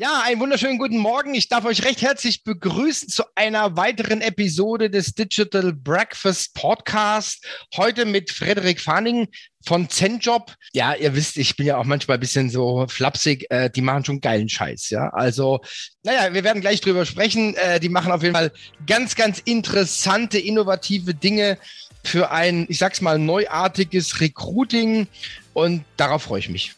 Ja, einen wunderschönen guten Morgen. Ich darf euch recht herzlich begrüßen zu einer weiteren Episode des Digital Breakfast Podcast. Heute mit Frederik Farning von Zenjob. Ja, ihr wisst, ich bin ja auch manchmal ein bisschen so flapsig. Äh, die machen schon geilen Scheiß, ja. Also, naja, wir werden gleich drüber sprechen. Äh, die machen auf jeden Fall ganz, ganz interessante, innovative Dinge für ein, ich sag's mal, neuartiges Recruiting. Und darauf freue ich mich.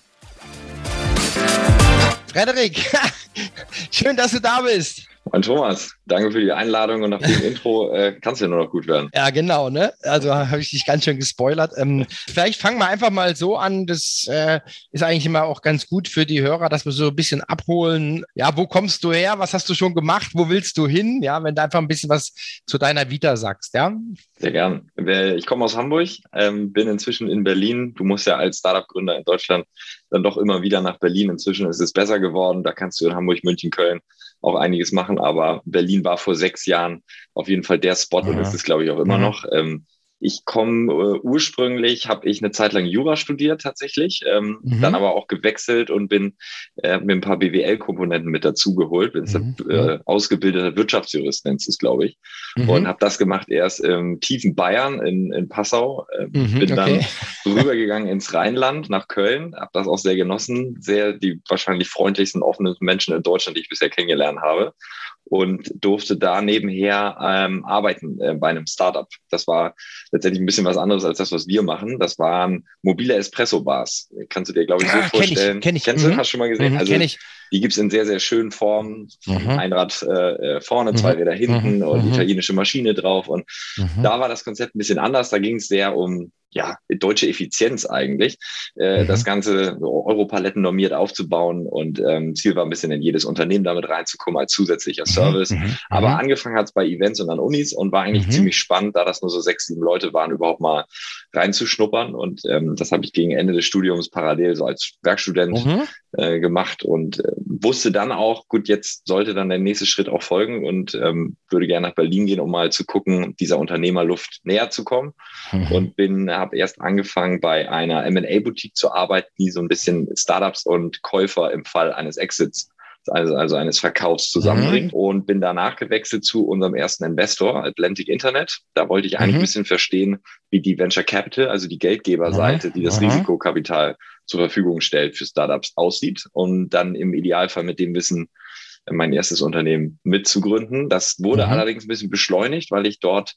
Frederik, schön, dass du da bist. Moin Thomas, danke für die Einladung und nach dem Intro äh, kannst du ja nur noch gut werden. Ja, genau, ne? Also habe ich dich ganz schön gespoilert. Ähm, vielleicht fangen wir einfach mal so an. Das äh, ist eigentlich immer auch ganz gut für die Hörer, dass wir so ein bisschen abholen. Ja, wo kommst du her? Was hast du schon gemacht? Wo willst du hin? Ja, wenn du einfach ein bisschen was zu deiner Vita sagst, ja? Sehr gern. Ich komme aus Hamburg, ähm, bin inzwischen in Berlin. Du musst ja als Startup-Gründer in Deutschland dann doch immer wieder nach Berlin. Inzwischen ist es besser geworden. Da kannst du in Hamburg, München, Köln auch einiges machen. Aber Berlin war vor sechs Jahren auf jeden Fall der Spot ja. und ist es, glaube ich, auch immer mhm. noch. Ähm, ich komme äh, ursprünglich, habe ich eine Zeit lang Jura studiert tatsächlich, ähm, mhm. dann aber auch gewechselt und bin äh, mit ein paar BWL-Komponenten mit dazugeholt, bin mhm. äh, ausgebildeter Wirtschaftsjurist, nennt es, glaube ich, mhm. und habe das gemacht erst im tiefen Bayern in, in Passau, äh, bin okay. dann rübergegangen ins Rheinland nach Köln, habe das auch sehr genossen, sehr die wahrscheinlich freundlichsten, offenen Menschen in Deutschland, die ich bisher kennengelernt habe und durfte da nebenher ähm, arbeiten äh, bei einem Startup. Das war letztendlich ein bisschen was anderes als das, was wir machen. Das waren mobile Espresso-Bars. Kannst du dir, glaube ich, so ah, vorstellen. Kenn ich, kenn ich. Kennst mhm. du? Hast du schon mal gesehen? Mhm, also, ich. Die gibt's in sehr, sehr schönen Formen. Mhm. Ein Rad äh, äh vorne, zwei mhm. Räder hinten mhm. und mhm. italienische Maschine drauf. Und da war das Konzept ein bisschen anders. Da ging es sehr um ja, deutsche Effizienz eigentlich, äh, mhm. das Ganze Europaletten normiert aufzubauen und ähm, Ziel war ein bisschen in jedes Unternehmen damit reinzukommen als zusätzlicher mhm. Service. Mhm. Aber mhm. angefangen hat es bei Events und an Unis und war eigentlich mhm. ziemlich spannend, da das nur so sechs, sieben Leute waren, überhaupt mal reinzuschnuppern und ähm, das habe ich gegen Ende des Studiums parallel so als Werkstudent mhm. Äh, gemacht und äh, wusste dann auch, gut, jetzt sollte dann der nächste Schritt auch folgen und ähm, würde gerne nach Berlin gehen, um mal zu gucken, dieser Unternehmerluft näher zu kommen und bin habe erst angefangen, bei einer M&A-Boutique zu arbeiten, die so ein bisschen Startups und Käufer im Fall eines Exits also, also eines Verkaufs zusammenbringt mhm. und bin danach gewechselt zu unserem ersten Investor, Atlantic Internet. Da wollte ich eigentlich mhm. ein bisschen verstehen, wie die Venture Capital, also die Geldgeberseite, mhm. die das mhm. Risikokapital zur Verfügung stellt für Startups aussieht und dann im Idealfall mit dem Wissen mein erstes Unternehmen mitzugründen. Das wurde mhm. allerdings ein bisschen beschleunigt, weil ich dort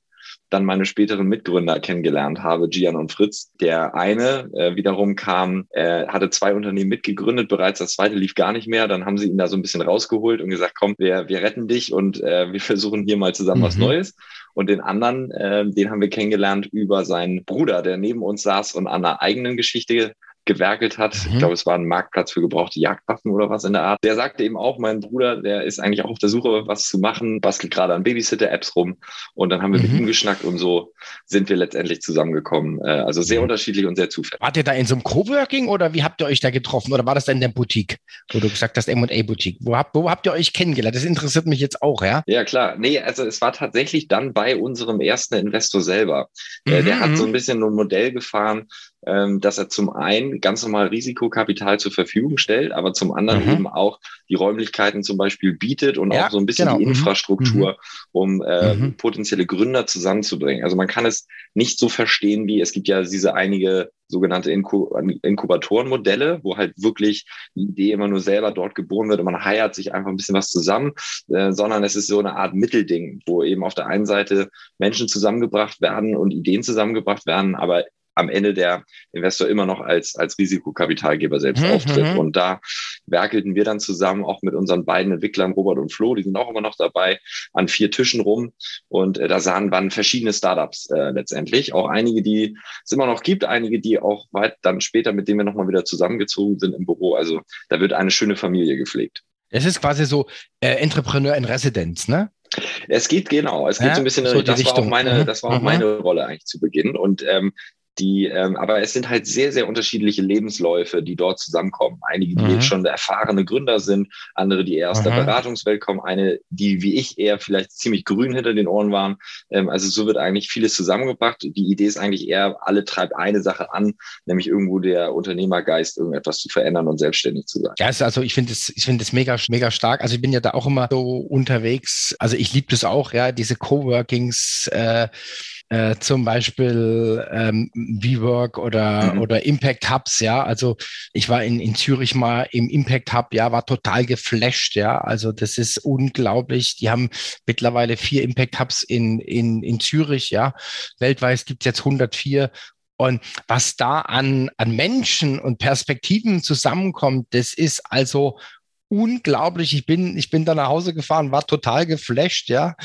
dann meine späteren Mitgründer kennengelernt habe, Gian und Fritz. Der eine äh, wiederum kam, äh, hatte zwei Unternehmen mitgegründet bereits, das zweite lief gar nicht mehr. Dann haben sie ihn da so ein bisschen rausgeholt und gesagt, komm, wir, wir retten dich und äh, wir versuchen hier mal zusammen mhm. was Neues. Und den anderen, äh, den haben wir kennengelernt über seinen Bruder, der neben uns saß und an einer eigenen Geschichte gewerkelt hat. Mhm. Ich glaube, es war ein Marktplatz für gebrauchte Jagdwaffen oder was in der Art. Der sagte eben auch, mein Bruder, der ist eigentlich auch auf der Suche, was zu machen, bastelt gerade an Babysitter-Apps rum. Und dann haben wir mhm. mit ihm geschnackt und so sind wir letztendlich zusammengekommen. Äh, also sehr mhm. unterschiedlich und sehr zufällig. Wart ihr da in so einem Coworking oder wie habt ihr euch da getroffen? Oder war das dann in der Boutique, wo du gesagt hast, M&A-Boutique? Wo habt, wo habt ihr euch kennengelernt? Das interessiert mich jetzt auch, ja? Ja, klar. Nee, also es war tatsächlich dann bei unserem ersten Investor selber. Mhm. Der hat so ein bisschen ein Modell gefahren, dass er zum einen ganz normal Risikokapital zur Verfügung stellt, aber zum anderen mhm. eben auch die Räumlichkeiten zum Beispiel bietet und ja, auch so ein bisschen genau. die mhm. Infrastruktur, mhm. um äh, mhm. potenzielle Gründer zusammenzubringen. Also man kann es nicht so verstehen wie, es gibt ja diese einige sogenannte Inkubatorenmodelle, wo halt wirklich die Idee immer nur selber dort geboren wird und man heiert sich einfach ein bisschen was zusammen, äh, sondern es ist so eine Art Mittelding, wo eben auf der einen Seite Menschen zusammengebracht werden und Ideen zusammengebracht werden, aber am Ende der Investor immer noch als, als Risikokapitalgeber selbst mhm. auftritt. Und da werkelten wir dann zusammen auch mit unseren beiden Entwicklern, Robert und Flo, die sind auch immer noch dabei, an vier Tischen rum. Und äh, da sahen waren verschiedene Startups äh, letztendlich. Auch einige, die es immer noch gibt, einige, die auch weit dann später, mit denen wir nochmal wieder zusammengezogen sind im Büro. Also da wird eine schöne Familie gepflegt. Es ist quasi so äh, Entrepreneur in Residenz, ne? Es geht genau, es geht ja, so ein bisschen, so das, war auch meine, mhm. das war auch mhm. meine Rolle eigentlich zu Beginn. Und ähm, die, ähm, aber es sind halt sehr, sehr unterschiedliche Lebensläufe, die dort zusammenkommen. Einige, die mhm. schon erfahrene Gründer sind, andere, die eher aus mhm. der Beratungswelt kommen, eine, die wie ich eher vielleicht ziemlich grün hinter den Ohren waren. Ähm, also so wird eigentlich vieles zusammengebracht. Die Idee ist eigentlich eher, alle treibt eine Sache an, nämlich irgendwo der Unternehmergeist, irgendetwas zu verändern und selbstständig zu sein. Ja, also ich finde es, ich finde es mega, mega stark. Also ich bin ja da auch immer so unterwegs. Also ich liebe das auch, ja, diese Coworkings, äh, äh, zum Beispiel ähm, WeWork oder, mhm. oder Impact Hubs, ja. Also ich war in, in Zürich mal im Impact Hub, ja, war total geflasht, ja. Also das ist unglaublich. Die haben mittlerweile vier Impact Hubs in, in, in Zürich, ja. Weltweit gibt es jetzt 104 und was da an, an Menschen und Perspektiven zusammenkommt, das ist also unglaublich. Ich bin, ich bin da nach Hause gefahren, war total geflasht, ja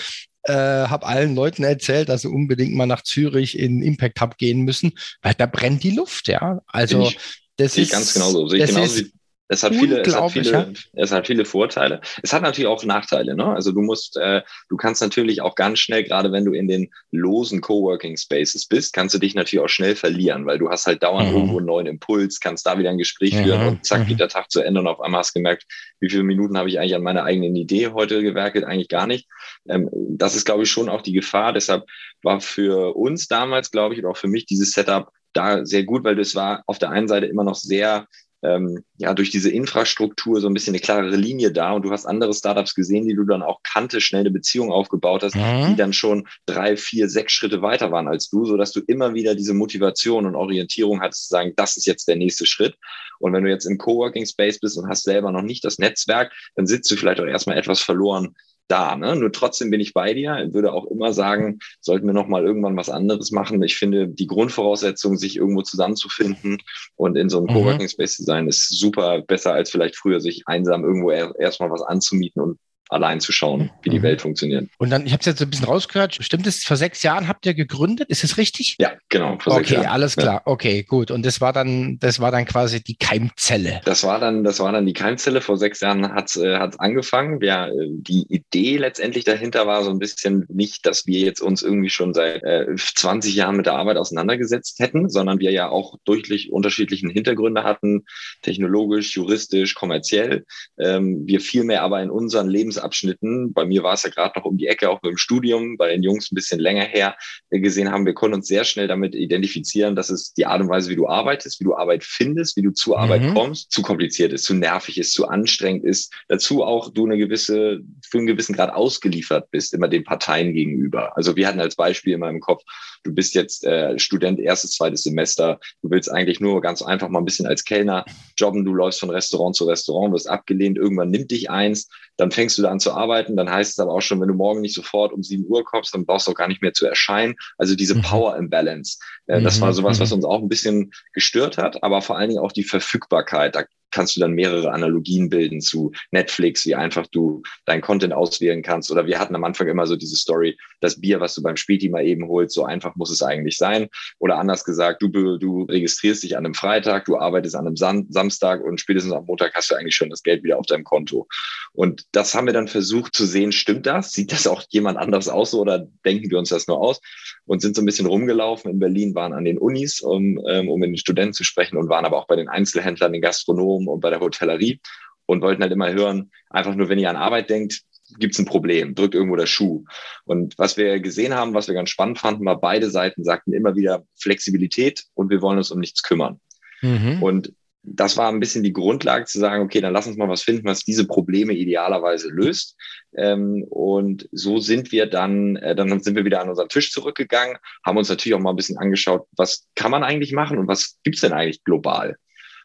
äh, habe allen Leuten erzählt, dass sie unbedingt mal nach Zürich in Impact Hub gehen müssen, weil da brennt die Luft, ja. Also ich, das ist ganz genauso. Sehe ich genauso wie es hat viele, es hat viele, ja? es hat viele Vorteile. Es hat natürlich auch Nachteile. Ne? Also du musst, äh, du kannst natürlich auch ganz schnell, gerade wenn du in den losen Coworking Spaces bist, kannst du dich natürlich auch schnell verlieren, weil du hast halt dauernd mhm. irgendwo einen neuen Impuls, kannst da wieder ein Gespräch mhm. führen und zack, mhm. geht der Tag zu Ende und auf einmal hast du gemerkt, wie viele Minuten habe ich eigentlich an meiner eigenen Idee heute gewerkelt? Eigentlich gar nicht. Ähm, das ist, glaube ich, schon auch die Gefahr. Deshalb war für uns damals, glaube ich, und auch für mich dieses Setup da sehr gut, weil das war auf der einen Seite immer noch sehr ähm, ja durch diese Infrastruktur so ein bisschen eine klarere Linie da und du hast andere Startups gesehen, die du dann auch kannte, schnell eine Beziehung aufgebaut hast, mhm. die dann schon drei, vier, sechs Schritte weiter waren als du, so dass du immer wieder diese Motivation und Orientierung hattest zu sagen, das ist jetzt der nächste Schritt. Und wenn du jetzt im Coworking Space bist und hast selber noch nicht das Netzwerk, dann sitzt du vielleicht auch erstmal etwas verloren da. Ne? Nur trotzdem bin ich bei dir. Ich würde auch immer sagen, sollten wir noch mal irgendwann was anderes machen. Ich finde, die Grundvoraussetzung, sich irgendwo zusammenzufinden und in so einem mhm. Coworking Space zu sein, ist super besser als vielleicht früher sich einsam irgendwo erstmal was anzumieten und allein zu schauen, wie die mhm. Welt funktioniert. Und dann, ich habe es jetzt so ein bisschen rausgehört, stimmt es, vor sechs Jahren habt ihr gegründet, ist es richtig? Ja, genau. Vor okay, Jahren. alles klar, ja. okay, gut. Und das war dann, das war dann quasi die Keimzelle. Das war dann, das war dann die Keimzelle. Vor sechs Jahren hat es äh, angefangen. Ja, äh, die Idee letztendlich dahinter war so ein bisschen nicht, dass wir jetzt uns irgendwie schon seit äh, 20 Jahren mit der Arbeit auseinandergesetzt hätten, sondern wir ja auch deutlich unterschiedlichen Hintergründe hatten, technologisch, juristisch, kommerziell. Ähm, wir viel mehr aber in unseren Lebens Lebensabschnitten, bei mir war es ja gerade noch um die Ecke, auch mit dem Studium, bei den Jungs ein bisschen länger her, gesehen haben, wir konnten uns sehr schnell damit identifizieren, dass es die Art und Weise, wie du arbeitest, wie du Arbeit findest, wie du zur mhm. Arbeit kommst, zu kompliziert ist, zu nervig ist, zu anstrengend ist. Dazu auch du eine gewisse, für einen gewissen Grad ausgeliefert bist, immer den Parteien gegenüber. Also wir hatten als Beispiel immer im Kopf, du bist jetzt äh, Student erstes, zweites Semester, du willst eigentlich nur ganz einfach mal ein bisschen als Kellner jobben, du läufst von Restaurant zu Restaurant, wirst abgelehnt, irgendwann nimmt dich eins, dann fängst du da an zu arbeiten, dann heißt es aber auch schon, wenn du morgen nicht sofort um sieben Uhr kommst, dann brauchst du auch gar nicht mehr zu erscheinen. Also diese mhm. Power Imbalance, äh, das war mhm. sowas, was mhm. uns auch ein bisschen gestört hat, aber vor allen Dingen auch die Verfügbarkeit. Da kannst du dann mehrere Analogien bilden zu Netflix, wie einfach du dein Content auswählen kannst. Oder wir hatten am Anfang immer so diese Story, das Bier, was du beim Späti mal eben holst, so einfach muss es eigentlich sein. Oder anders gesagt, du, du registrierst dich an einem Freitag, du arbeitest an einem Sam Samstag und spätestens am Montag hast du eigentlich schon das Geld wieder auf deinem Konto. Und das haben wir dann versucht zu sehen, stimmt das? Sieht das auch jemand anderes aus oder denken wir uns das nur aus? Und sind so ein bisschen rumgelaufen in Berlin, waren an den Unis, um, ähm, um mit den Studenten zu sprechen und waren aber auch bei den Einzelhändlern, den Gastronomen, und bei der Hotellerie und wollten halt immer hören, einfach nur, wenn ihr an Arbeit denkt, gibt es ein Problem, drückt irgendwo der Schuh. Und was wir gesehen haben, was wir ganz spannend fanden, war, beide Seiten sagten immer wieder Flexibilität und wir wollen uns um nichts kümmern. Mhm. Und das war ein bisschen die Grundlage zu sagen, okay, dann lass uns mal was finden, was diese Probleme idealerweise löst. Ähm, und so sind wir dann, äh, dann sind wir wieder an unseren Tisch zurückgegangen, haben uns natürlich auch mal ein bisschen angeschaut, was kann man eigentlich machen und was gibt's denn eigentlich global?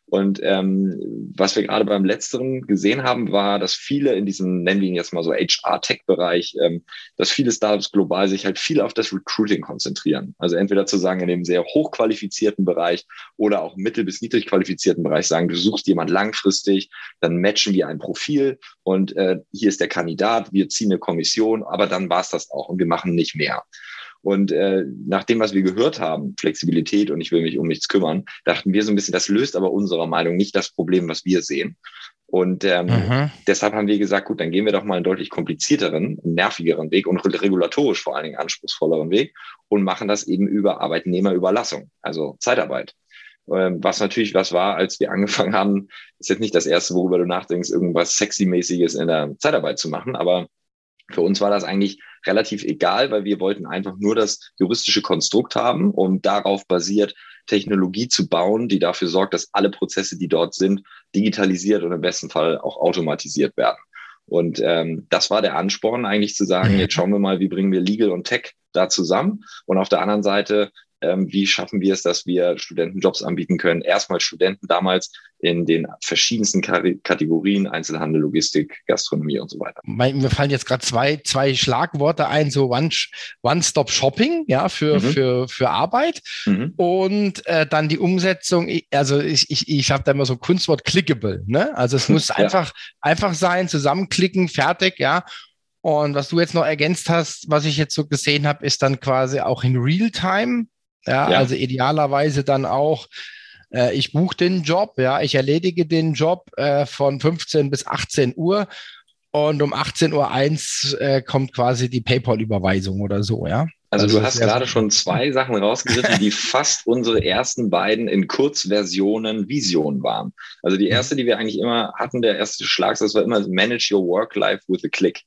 Und ähm, was wir gerade beim letzteren gesehen haben, war, dass viele in diesem, nennen wir ihn jetzt mal so HR-Tech-Bereich, ähm, dass viele Startups global sich halt viel auf das Recruiting konzentrieren. Also entweder zu sagen, in dem sehr hochqualifizierten Bereich oder auch mittel- bis niedrig qualifizierten Bereich sagen, du suchst jemand langfristig, dann matchen wir ein Profil und äh, hier ist der Kandidat, wir ziehen eine Kommission, aber dann war es das auch und wir machen nicht mehr. Und äh, nach dem, was wir gehört haben, Flexibilität und ich will mich um nichts kümmern, dachten wir so ein bisschen, das löst aber unserer Meinung nicht das Problem, was wir sehen. Und ähm, mhm. deshalb haben wir gesagt, gut, dann gehen wir doch mal einen deutlich komplizierteren, nervigeren Weg und regulatorisch vor allen Dingen anspruchsvolleren Weg und machen das eben über Arbeitnehmerüberlassung, also Zeitarbeit. Ähm, was natürlich was war, als wir angefangen haben, ist jetzt nicht das erste, worüber du nachdenkst, irgendwas sexy-mäßiges in der Zeitarbeit zu machen, aber für uns war das eigentlich relativ egal, weil wir wollten einfach nur das juristische Konstrukt haben, um darauf basiert Technologie zu bauen, die dafür sorgt, dass alle Prozesse, die dort sind, digitalisiert und im besten Fall auch automatisiert werden. Und ähm, das war der Ansporn, eigentlich zu sagen, jetzt schauen wir mal, wie bringen wir Legal und Tech da zusammen. Und auf der anderen Seite ähm, wie schaffen wir es, dass wir Studenten Jobs anbieten können. Erstmal Studenten damals in den verschiedensten Kategorien, Einzelhandel, Logistik, Gastronomie und so weiter. Mir fallen jetzt gerade zwei, zwei Schlagworte ein, so One-Stop-Shopping, ja, für, mhm. für, für Arbeit mhm. und äh, dann die Umsetzung, also ich, ich, ich habe da immer so Kunstwort clickable, ne? Also es muss ja. einfach, einfach sein, zusammenklicken, fertig, ja. Und was du jetzt noch ergänzt hast, was ich jetzt so gesehen habe, ist dann quasi auch in Realtime ja, ja. also idealerweise dann auch, äh, ich buche den Job, ja, ich erledige den Job äh, von 15 bis 18 Uhr und um 18.01 Uhr äh, kommt quasi die PayPal-Überweisung oder so, ja. Also, du hast gerade schon zwei Sachen rausgegriffen, die fast unsere ersten beiden in Kurzversionen Visionen waren. Also die mhm. erste, die wir eigentlich immer hatten, der erste Schlagsatz war immer Manage your work life with a click.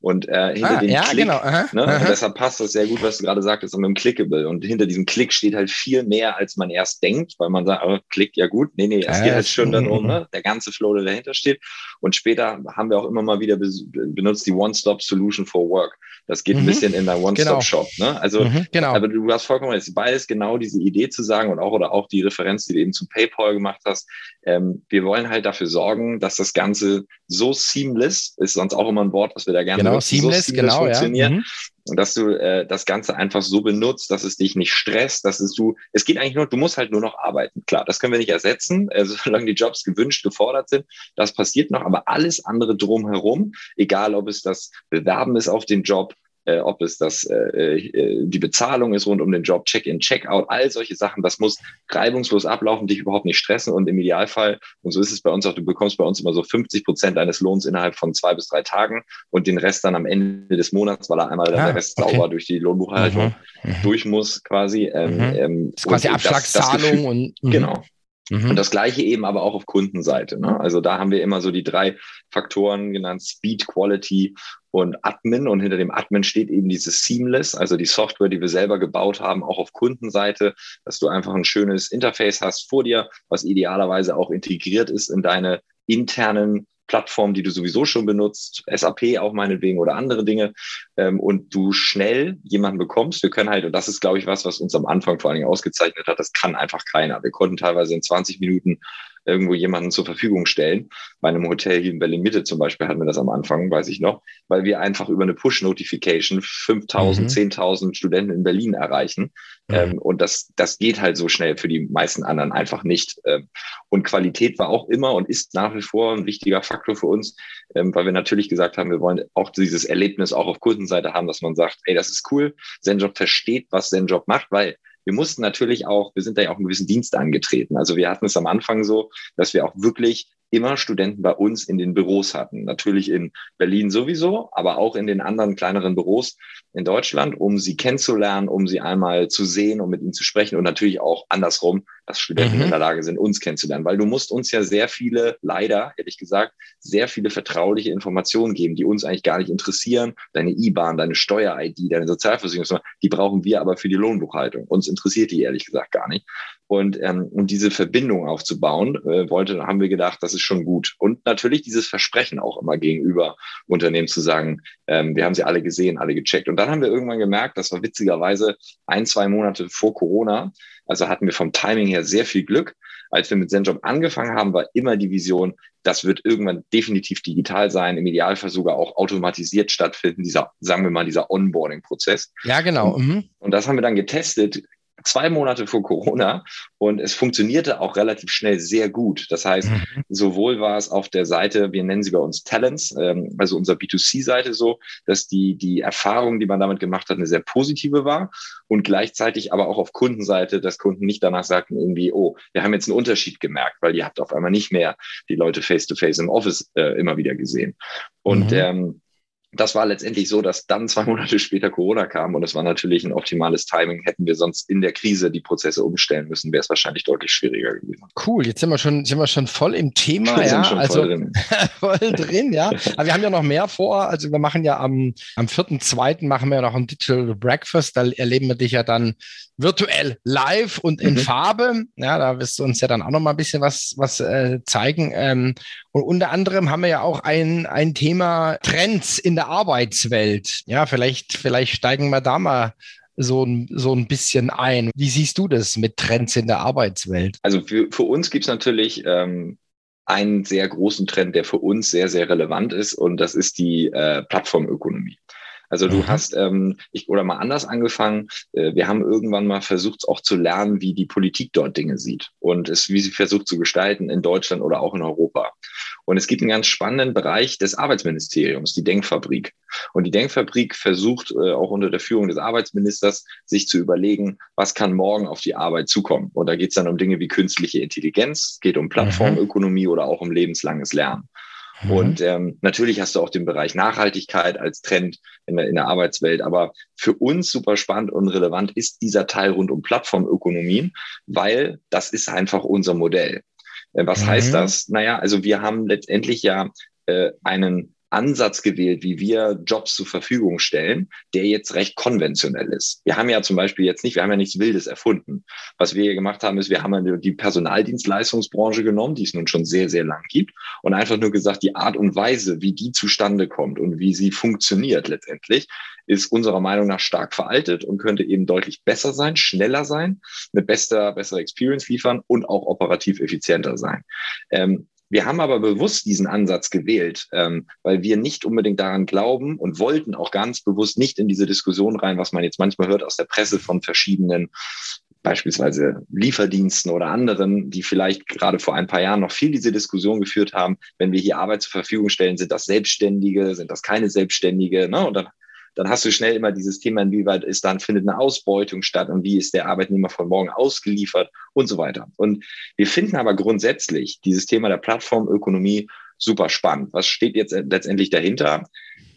Und äh, hinter ah, dem ja, Klick, genau. aha, ne, aha. deshalb passt das sehr gut, was du gerade sagtest, mit dem Clickable. Und hinter diesem Klick steht halt viel mehr, als man erst denkt, weil man sagt, oh, Klick, ja gut, nee, nee, es äh, geht halt schon darum, ne, der ganze Flow, der dahinter steht. Und später haben wir auch immer mal wieder benutzt die One-Stop-Solution for Work. Das geht mhm. ein bisschen in der One-Stop-Shop. Genau. Ne? Also, mhm, genau. aber du hast vollkommen recht, beides genau diese Idee zu sagen und auch oder auch die Referenz, die du eben zu PayPal gemacht hast. Ähm, wir wollen halt dafür sorgen, dass das Ganze so seamless ist, sonst auch immer ein Wort, was wir da gerne genau, seamless, so seamless genau, funktionieren. Ja. Mhm. Und dass du äh, das Ganze einfach so benutzt, dass es dich nicht stresst, dass es du, es geht eigentlich nur, du musst halt nur noch arbeiten. Klar, das können wir nicht ersetzen, also, solange die Jobs gewünscht, gefordert sind. Das passiert noch, aber alles andere drumherum, egal ob es das Bewerben ist auf den Job, äh, ob es das, äh, äh, die Bezahlung ist rund um den Job, Check-in, Check-out, all solche Sachen, das muss reibungslos ablaufen, dich überhaupt nicht stressen und im Idealfall, und so ist es bei uns auch, du bekommst bei uns immer so 50 Prozent deines Lohns innerhalb von zwei bis drei Tagen und den Rest dann am Ende des Monats, weil er einmal ah, der Rest okay. sauber durch die Lohnbuchhaltung mhm. mhm. durch muss quasi. Ähm, mhm. ähm, das ist quasi Abschlagszahlung das, das und mhm. genau. Und das gleiche eben aber auch auf Kundenseite. Ne? Also da haben wir immer so die drei Faktoren genannt, Speed, Quality und Admin. Und hinter dem Admin steht eben dieses Seamless, also die Software, die wir selber gebaut haben, auch auf Kundenseite, dass du einfach ein schönes Interface hast vor dir, was idealerweise auch integriert ist in deine internen Plattform, die du sowieso schon benutzt, SAP auch meinetwegen oder andere Dinge, ähm, und du schnell jemanden bekommst. Wir können halt, und das ist, glaube ich, was, was uns am Anfang vor allen Dingen ausgezeichnet hat, das kann einfach keiner. Wir konnten teilweise in 20 Minuten irgendwo jemanden zur Verfügung stellen. Bei einem Hotel hier in Berlin Mitte zum Beispiel hatten wir das am Anfang, weiß ich noch, weil wir einfach über eine Push-Notification 5000, mhm. 10.000 Studenten in Berlin erreichen. Mhm. Ähm, und das, das geht halt so schnell für die meisten anderen einfach nicht. Ähm, und Qualität war auch immer und ist nach wie vor ein wichtiger Faktor für uns, ähm, weil wir natürlich gesagt haben, wir wollen auch dieses Erlebnis auch auf Kundenseite haben, dass man sagt, ey, das ist cool, Zenjob versteht, was Zenjob macht, weil wir mussten natürlich auch, wir sind da ja auch einen gewissen Dienst angetreten. Also wir hatten es am Anfang so, dass wir auch wirklich immer Studenten bei uns in den Büros hatten. Natürlich in Berlin sowieso, aber auch in den anderen kleineren Büros in Deutschland, um sie kennenzulernen, um sie einmal zu sehen, um mit ihnen zu sprechen und natürlich auch andersrum, dass Studenten mhm. in der Lage sind, uns kennenzulernen, weil du musst uns ja sehr viele, leider, ehrlich gesagt, sehr viele vertrauliche Informationen geben, die uns eigentlich gar nicht interessieren. Deine IBAN, deine Steuer-ID, deine Sozialversicherungsnummer, die brauchen wir aber für die Lohnbuchhaltung. Uns interessiert die ehrlich gesagt gar nicht. Und ähm, um diese Verbindung aufzubauen, äh, wollte, haben wir gedacht, das ist schon gut. Und natürlich dieses Versprechen auch immer gegenüber Unternehmen zu sagen, ähm, wir haben sie alle gesehen, alle gecheckt. Und dann haben wir irgendwann gemerkt, das war witzigerweise ein, zwei Monate vor Corona, also hatten wir vom Timing her sehr viel Glück. als wir mit ZenJob angefangen haben, war immer die Vision, das wird irgendwann definitiv digital sein, im Idealfall sogar auch automatisiert stattfinden, dieser, sagen wir mal, dieser Onboarding-Prozess. Ja, genau. Mhm. und das haben wir dann getestet, zwei Monate vor Corona und es funktionierte auch relativ schnell sehr gut. Das heißt, mhm. sowohl war es auf der Seite, wir nennen sie bei uns Talents, ähm, also unser B2C-Seite so, dass die, die Erfahrung, die man damit gemacht hat, eine sehr positive war und gleichzeitig aber auch auf Kundenseite, dass Kunden nicht danach sagten irgendwie, oh, wir haben jetzt einen Unterschied gemerkt, weil ihr habt auf einmal nicht mehr die Leute face-to-face -face im Office äh, immer wieder gesehen. Und mhm. ähm, das war letztendlich so, dass dann zwei Monate später Corona kam und es war natürlich ein optimales Timing. Hätten wir sonst in der Krise die Prozesse umstellen müssen, wäre es wahrscheinlich deutlich schwieriger gewesen. Cool, jetzt sind wir schon, sind wir schon voll im Thema. Wir ja, sind also voll drin. voll drin, ja. Aber wir haben ja noch mehr vor. Also wir machen ja am, am 4.2. machen wir noch ein Digital Breakfast. Da erleben wir dich ja dann virtuell live und in mhm. Farbe. Ja, da wirst du uns ja dann auch noch mal ein bisschen was, was äh, zeigen. Ähm, und unter anderem haben wir ja auch ein, ein Thema Trends in der Arbeitswelt. Ja, vielleicht, vielleicht steigen wir da mal so ein, so ein bisschen ein. Wie siehst du das mit Trends in der Arbeitswelt? Also für, für uns gibt es natürlich ähm, einen sehr großen Trend, der für uns sehr, sehr relevant ist und das ist die äh, Plattformökonomie. Also du mhm. hast, ähm, ich oder mal anders angefangen, äh, wir haben irgendwann mal versucht auch zu lernen, wie die Politik dort Dinge sieht und es, wie sie versucht zu gestalten in Deutschland oder auch in Europa. Und es gibt einen ganz spannenden Bereich des Arbeitsministeriums, die Denkfabrik. Und die Denkfabrik versucht äh, auch unter der Führung des Arbeitsministers sich zu überlegen, was kann morgen auf die Arbeit zukommen. Und da geht es dann um Dinge wie künstliche Intelligenz, geht um mhm. Plattformökonomie oder auch um lebenslanges Lernen. Mhm. Und ähm, natürlich hast du auch den Bereich Nachhaltigkeit als Trend in der, in der Arbeitswelt. Aber für uns super spannend und relevant ist dieser Teil rund um Plattformökonomien, weil das ist einfach unser Modell. Äh, was mhm. heißt das? Naja, also wir haben letztendlich ja äh, einen Ansatz gewählt, wie wir Jobs zur Verfügung stellen, der jetzt recht konventionell ist. Wir haben ja zum Beispiel jetzt nicht, wir haben ja nichts Wildes erfunden. Was wir gemacht haben, ist, wir haben die Personaldienstleistungsbranche genommen, die es nun schon sehr, sehr lang gibt, und einfach nur gesagt, die Art und Weise, wie die zustande kommt und wie sie funktioniert letztendlich, ist unserer Meinung nach stark veraltet und könnte eben deutlich besser sein, schneller sein, eine beste, bessere Experience liefern und auch operativ effizienter sein. Ähm, wir haben aber bewusst diesen Ansatz gewählt, ähm, weil wir nicht unbedingt daran glauben und wollten auch ganz bewusst nicht in diese Diskussion rein, was man jetzt manchmal hört aus der Presse von verschiedenen beispielsweise Lieferdiensten oder anderen, die vielleicht gerade vor ein paar Jahren noch viel diese Diskussion geführt haben, wenn wir hier Arbeit zur Verfügung stellen, sind das Selbstständige, sind das keine Selbstständige? Ne? Und dann dann hast du schnell immer dieses Thema, inwieweit ist dann, findet eine Ausbeutung statt und wie ist der Arbeitnehmer von morgen ausgeliefert und so weiter. Und wir finden aber grundsätzlich dieses Thema der Plattformökonomie super spannend. Was steht jetzt letztendlich dahinter?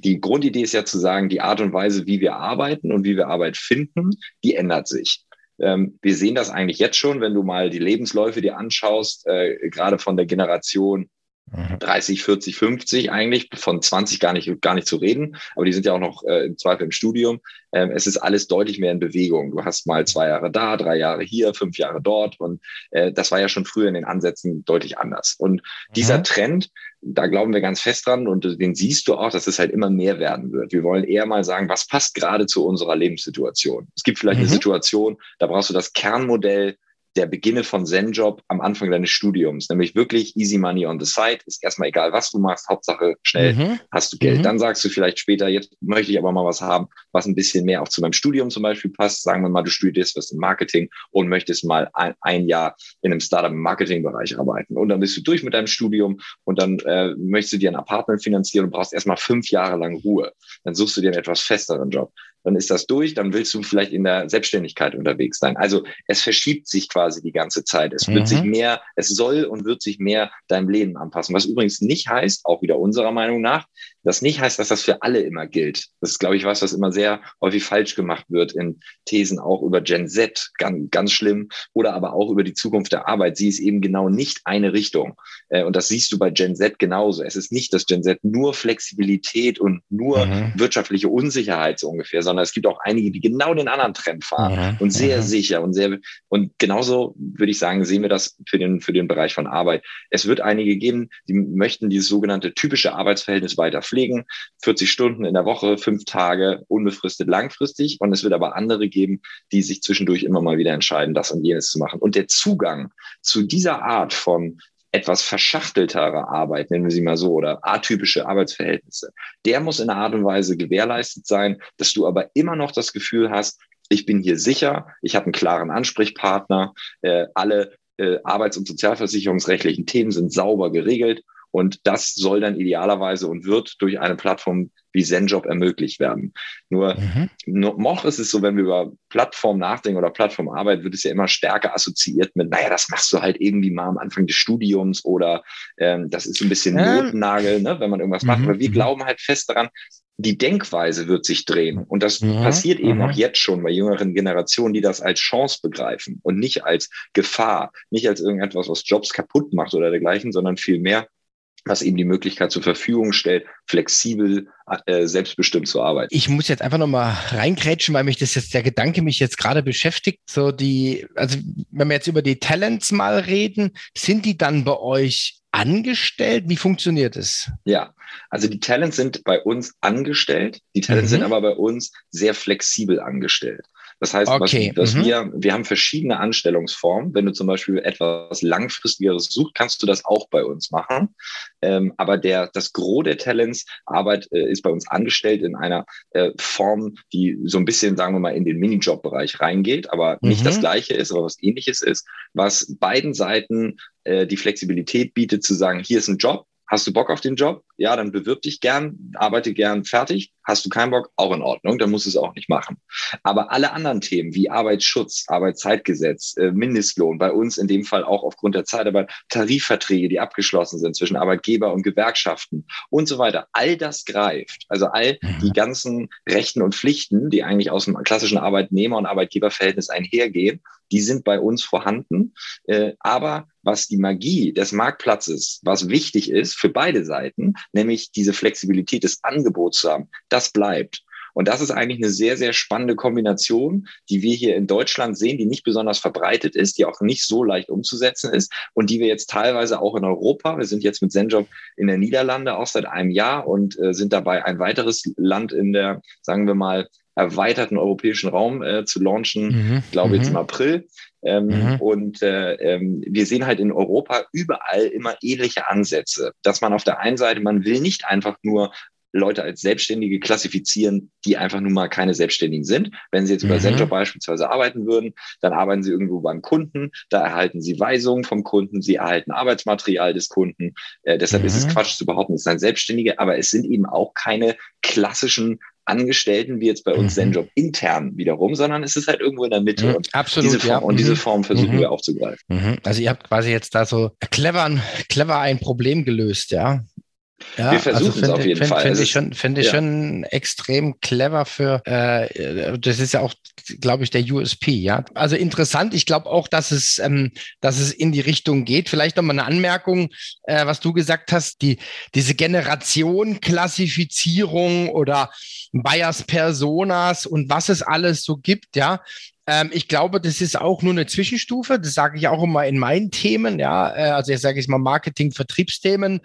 Die Grundidee ist ja zu sagen, die Art und Weise, wie wir arbeiten und wie wir Arbeit finden, die ändert sich. Ähm, wir sehen das eigentlich jetzt schon, wenn du mal die Lebensläufe dir anschaust, äh, gerade von der Generation 30, 40, 50 eigentlich, von 20 gar nicht, gar nicht zu reden, aber die sind ja auch noch äh, im Zweifel im Studium. Ähm, es ist alles deutlich mehr in Bewegung. Du hast mal zwei Jahre da, drei Jahre hier, fünf Jahre dort und äh, das war ja schon früher in den Ansätzen deutlich anders. Und dieser mhm. Trend, da glauben wir ganz fest dran und den siehst du auch, dass es halt immer mehr werden wird. Wir wollen eher mal sagen, was passt gerade zu unserer Lebenssituation. Es gibt vielleicht mhm. eine Situation, da brauchst du das Kernmodell der Beginne von Zen-Job am Anfang deines Studiums, nämlich wirklich easy money on the side, ist erstmal egal, was du machst, Hauptsache schnell mhm. hast du Geld. Mhm. Dann sagst du vielleicht später, jetzt möchte ich aber mal was haben, was ein bisschen mehr auch zu meinem Studium zum Beispiel passt. Sagen wir mal, du studierst was im Marketing und möchtest mal ein, ein Jahr in einem Startup im Marketingbereich arbeiten. Und dann bist du durch mit deinem Studium und dann äh, möchtest du dir ein Apartment finanzieren und brauchst erstmal fünf Jahre lang Ruhe. Dann suchst du dir einen etwas festeren Job dann ist das durch, dann willst du vielleicht in der Selbstständigkeit unterwegs sein. Also es verschiebt sich quasi die ganze Zeit. Es wird mhm. sich mehr, es soll und wird sich mehr deinem Leben anpassen. Was übrigens nicht heißt, auch wieder unserer Meinung nach, das nicht heißt, dass das für alle immer gilt. Das ist, glaube ich, was, was immer sehr häufig falsch gemacht wird in Thesen auch über Gen Z, ganz, ganz schlimm, oder aber auch über die Zukunft der Arbeit. Sie ist eben genau nicht eine Richtung. Äh, und das siehst du bei Gen Z genauso. Es ist nicht, dass Gen Z nur Flexibilität und nur mhm. wirtschaftliche Unsicherheit so ungefähr, sondern es gibt auch einige, die genau den anderen Trend fahren mhm. und sehr mhm. sicher und sehr, und genauso genauso würde ich sagen, sehen wir das für den, für den Bereich von Arbeit. Es wird einige geben, die möchten dieses sogenannte typische Arbeitsverhältnis weiter pflegen. 40 Stunden in der Woche, fünf Tage, unbefristet, langfristig. Und es wird aber andere geben, die sich zwischendurch immer mal wieder entscheiden, das und jenes zu machen. Und der Zugang zu dieser Art von etwas verschachteltere Arbeit, nennen wir sie mal so, oder atypische Arbeitsverhältnisse, der muss in einer Art und Weise gewährleistet sein, dass du aber immer noch das Gefühl hast, ich bin hier sicher, ich habe einen klaren Ansprechpartner, äh, alle äh, arbeits- und sozialversicherungsrechtlichen Themen sind sauber geregelt und das soll dann idealerweise und wird durch eine Plattform wie ZenJob ermöglicht werden. Nur mhm. noch ist es so, wenn wir über Plattform nachdenken oder Plattformarbeit, wird es ja immer stärker assoziiert mit, naja, das machst du halt irgendwie mal am Anfang des Studiums oder ähm, das ist ein bisschen ähm. Notnagel, ne, wenn man irgendwas mhm. macht. Aber wir mhm. glauben halt fest daran, die Denkweise wird sich drehen. Und das ja, passiert eben aha. auch jetzt schon bei jüngeren Generationen, die das als Chance begreifen und nicht als Gefahr, nicht als irgendetwas, was Jobs kaputt macht oder dergleichen, sondern vielmehr was eben die Möglichkeit zur Verfügung stellt, flexibel, äh, selbstbestimmt zu arbeiten. Ich muss jetzt einfach nochmal reingrätschen, weil mich das jetzt, der Gedanke mich jetzt gerade beschäftigt. So die, also wenn wir jetzt über die Talents mal reden, sind die dann bei euch angestellt? Wie funktioniert es? Ja, also die Talents sind bei uns angestellt. Die Talents mhm. sind aber bei uns sehr flexibel angestellt. Das heißt, okay. was, dass mhm. wir, wir haben verschiedene Anstellungsformen. Wenn du zum Beispiel etwas Langfristigeres suchst, kannst du das auch bei uns machen. Ähm, aber der, das Gros der Talents Arbeit äh, ist bei uns angestellt in einer äh, Form, die so ein bisschen, sagen wir mal, in den Minijob-Bereich reingeht, aber mhm. nicht das Gleiche ist, aber was ähnliches ist, was beiden Seiten äh, die Flexibilität bietet, zu sagen, hier ist ein Job, Hast du Bock auf den Job? Ja, dann bewirb dich gern, arbeite gern fertig. Hast du keinen Bock? Auch in Ordnung, dann musst du es auch nicht machen. Aber alle anderen Themen wie Arbeitsschutz, Arbeitszeitgesetz, äh, Mindestlohn, bei uns in dem Fall auch aufgrund der Zeitarbeit, Tarifverträge, die abgeschlossen sind zwischen Arbeitgeber und Gewerkschaften und so weiter, all das greift. Also all die mhm. ganzen Rechten und Pflichten, die eigentlich aus dem klassischen Arbeitnehmer- und Arbeitgeberverhältnis einhergehen, die sind bei uns vorhanden. Äh, aber was die Magie des Marktplatzes, was wichtig ist für beide Seiten, nämlich diese Flexibilität des Angebots zu haben, das bleibt. Und das ist eigentlich eine sehr, sehr spannende Kombination, die wir hier in Deutschland sehen, die nicht besonders verbreitet ist, die auch nicht so leicht umzusetzen ist und die wir jetzt teilweise auch in Europa, wir sind jetzt mit Zenjob in der Niederlande auch seit einem Jahr und äh, sind dabei ein weiteres Land in der, sagen wir mal, erweiterten europäischen Raum äh, zu launchen, mhm. glaube jetzt mhm. im April. Ähm, mhm. Und äh, ähm, wir sehen halt in Europa überall immer ähnliche Ansätze, dass man auf der einen Seite, man will nicht einfach nur Leute als Selbstständige klassifizieren, die einfach nun mal keine Selbstständigen sind. Wenn sie jetzt mhm. über Center beispielsweise arbeiten würden, dann arbeiten sie irgendwo beim Kunden, da erhalten sie Weisungen vom Kunden, sie erhalten Arbeitsmaterial des Kunden. Äh, deshalb mhm. ist es mhm. Quatsch zu behaupten, es sind Selbstständige, aber es sind eben auch keine klassischen Angestellten wie jetzt bei uns mhm. Zenjob intern wiederum, sondern es ist halt irgendwo in der Mitte. Mhm, und absolut. Diese Form, ja. Und diese mhm. Form versuchen mhm. wir aufzugreifen. Mhm. Also ihr habt quasi jetzt da so clever, clever ein Problem gelöst, ja. Ja, wir versuchen also find, es auf jeden find, Fall. Finde ich, schon, find ich ja. schon extrem clever für, äh, das ist ja auch, glaube ich, der USP, ja. Also interessant, ich glaube auch, dass es, ähm, dass es in die Richtung geht. Vielleicht nochmal eine Anmerkung, äh, was du gesagt hast, die, diese Generation Klassifizierung oder Bias Personas und was es alles so gibt, ja. Ähm, ich glaube, das ist auch nur eine Zwischenstufe. Das sage ich auch immer in meinen Themen. Ja, äh, also jetzt sage ich mal Marketing, Vertriebsthemen.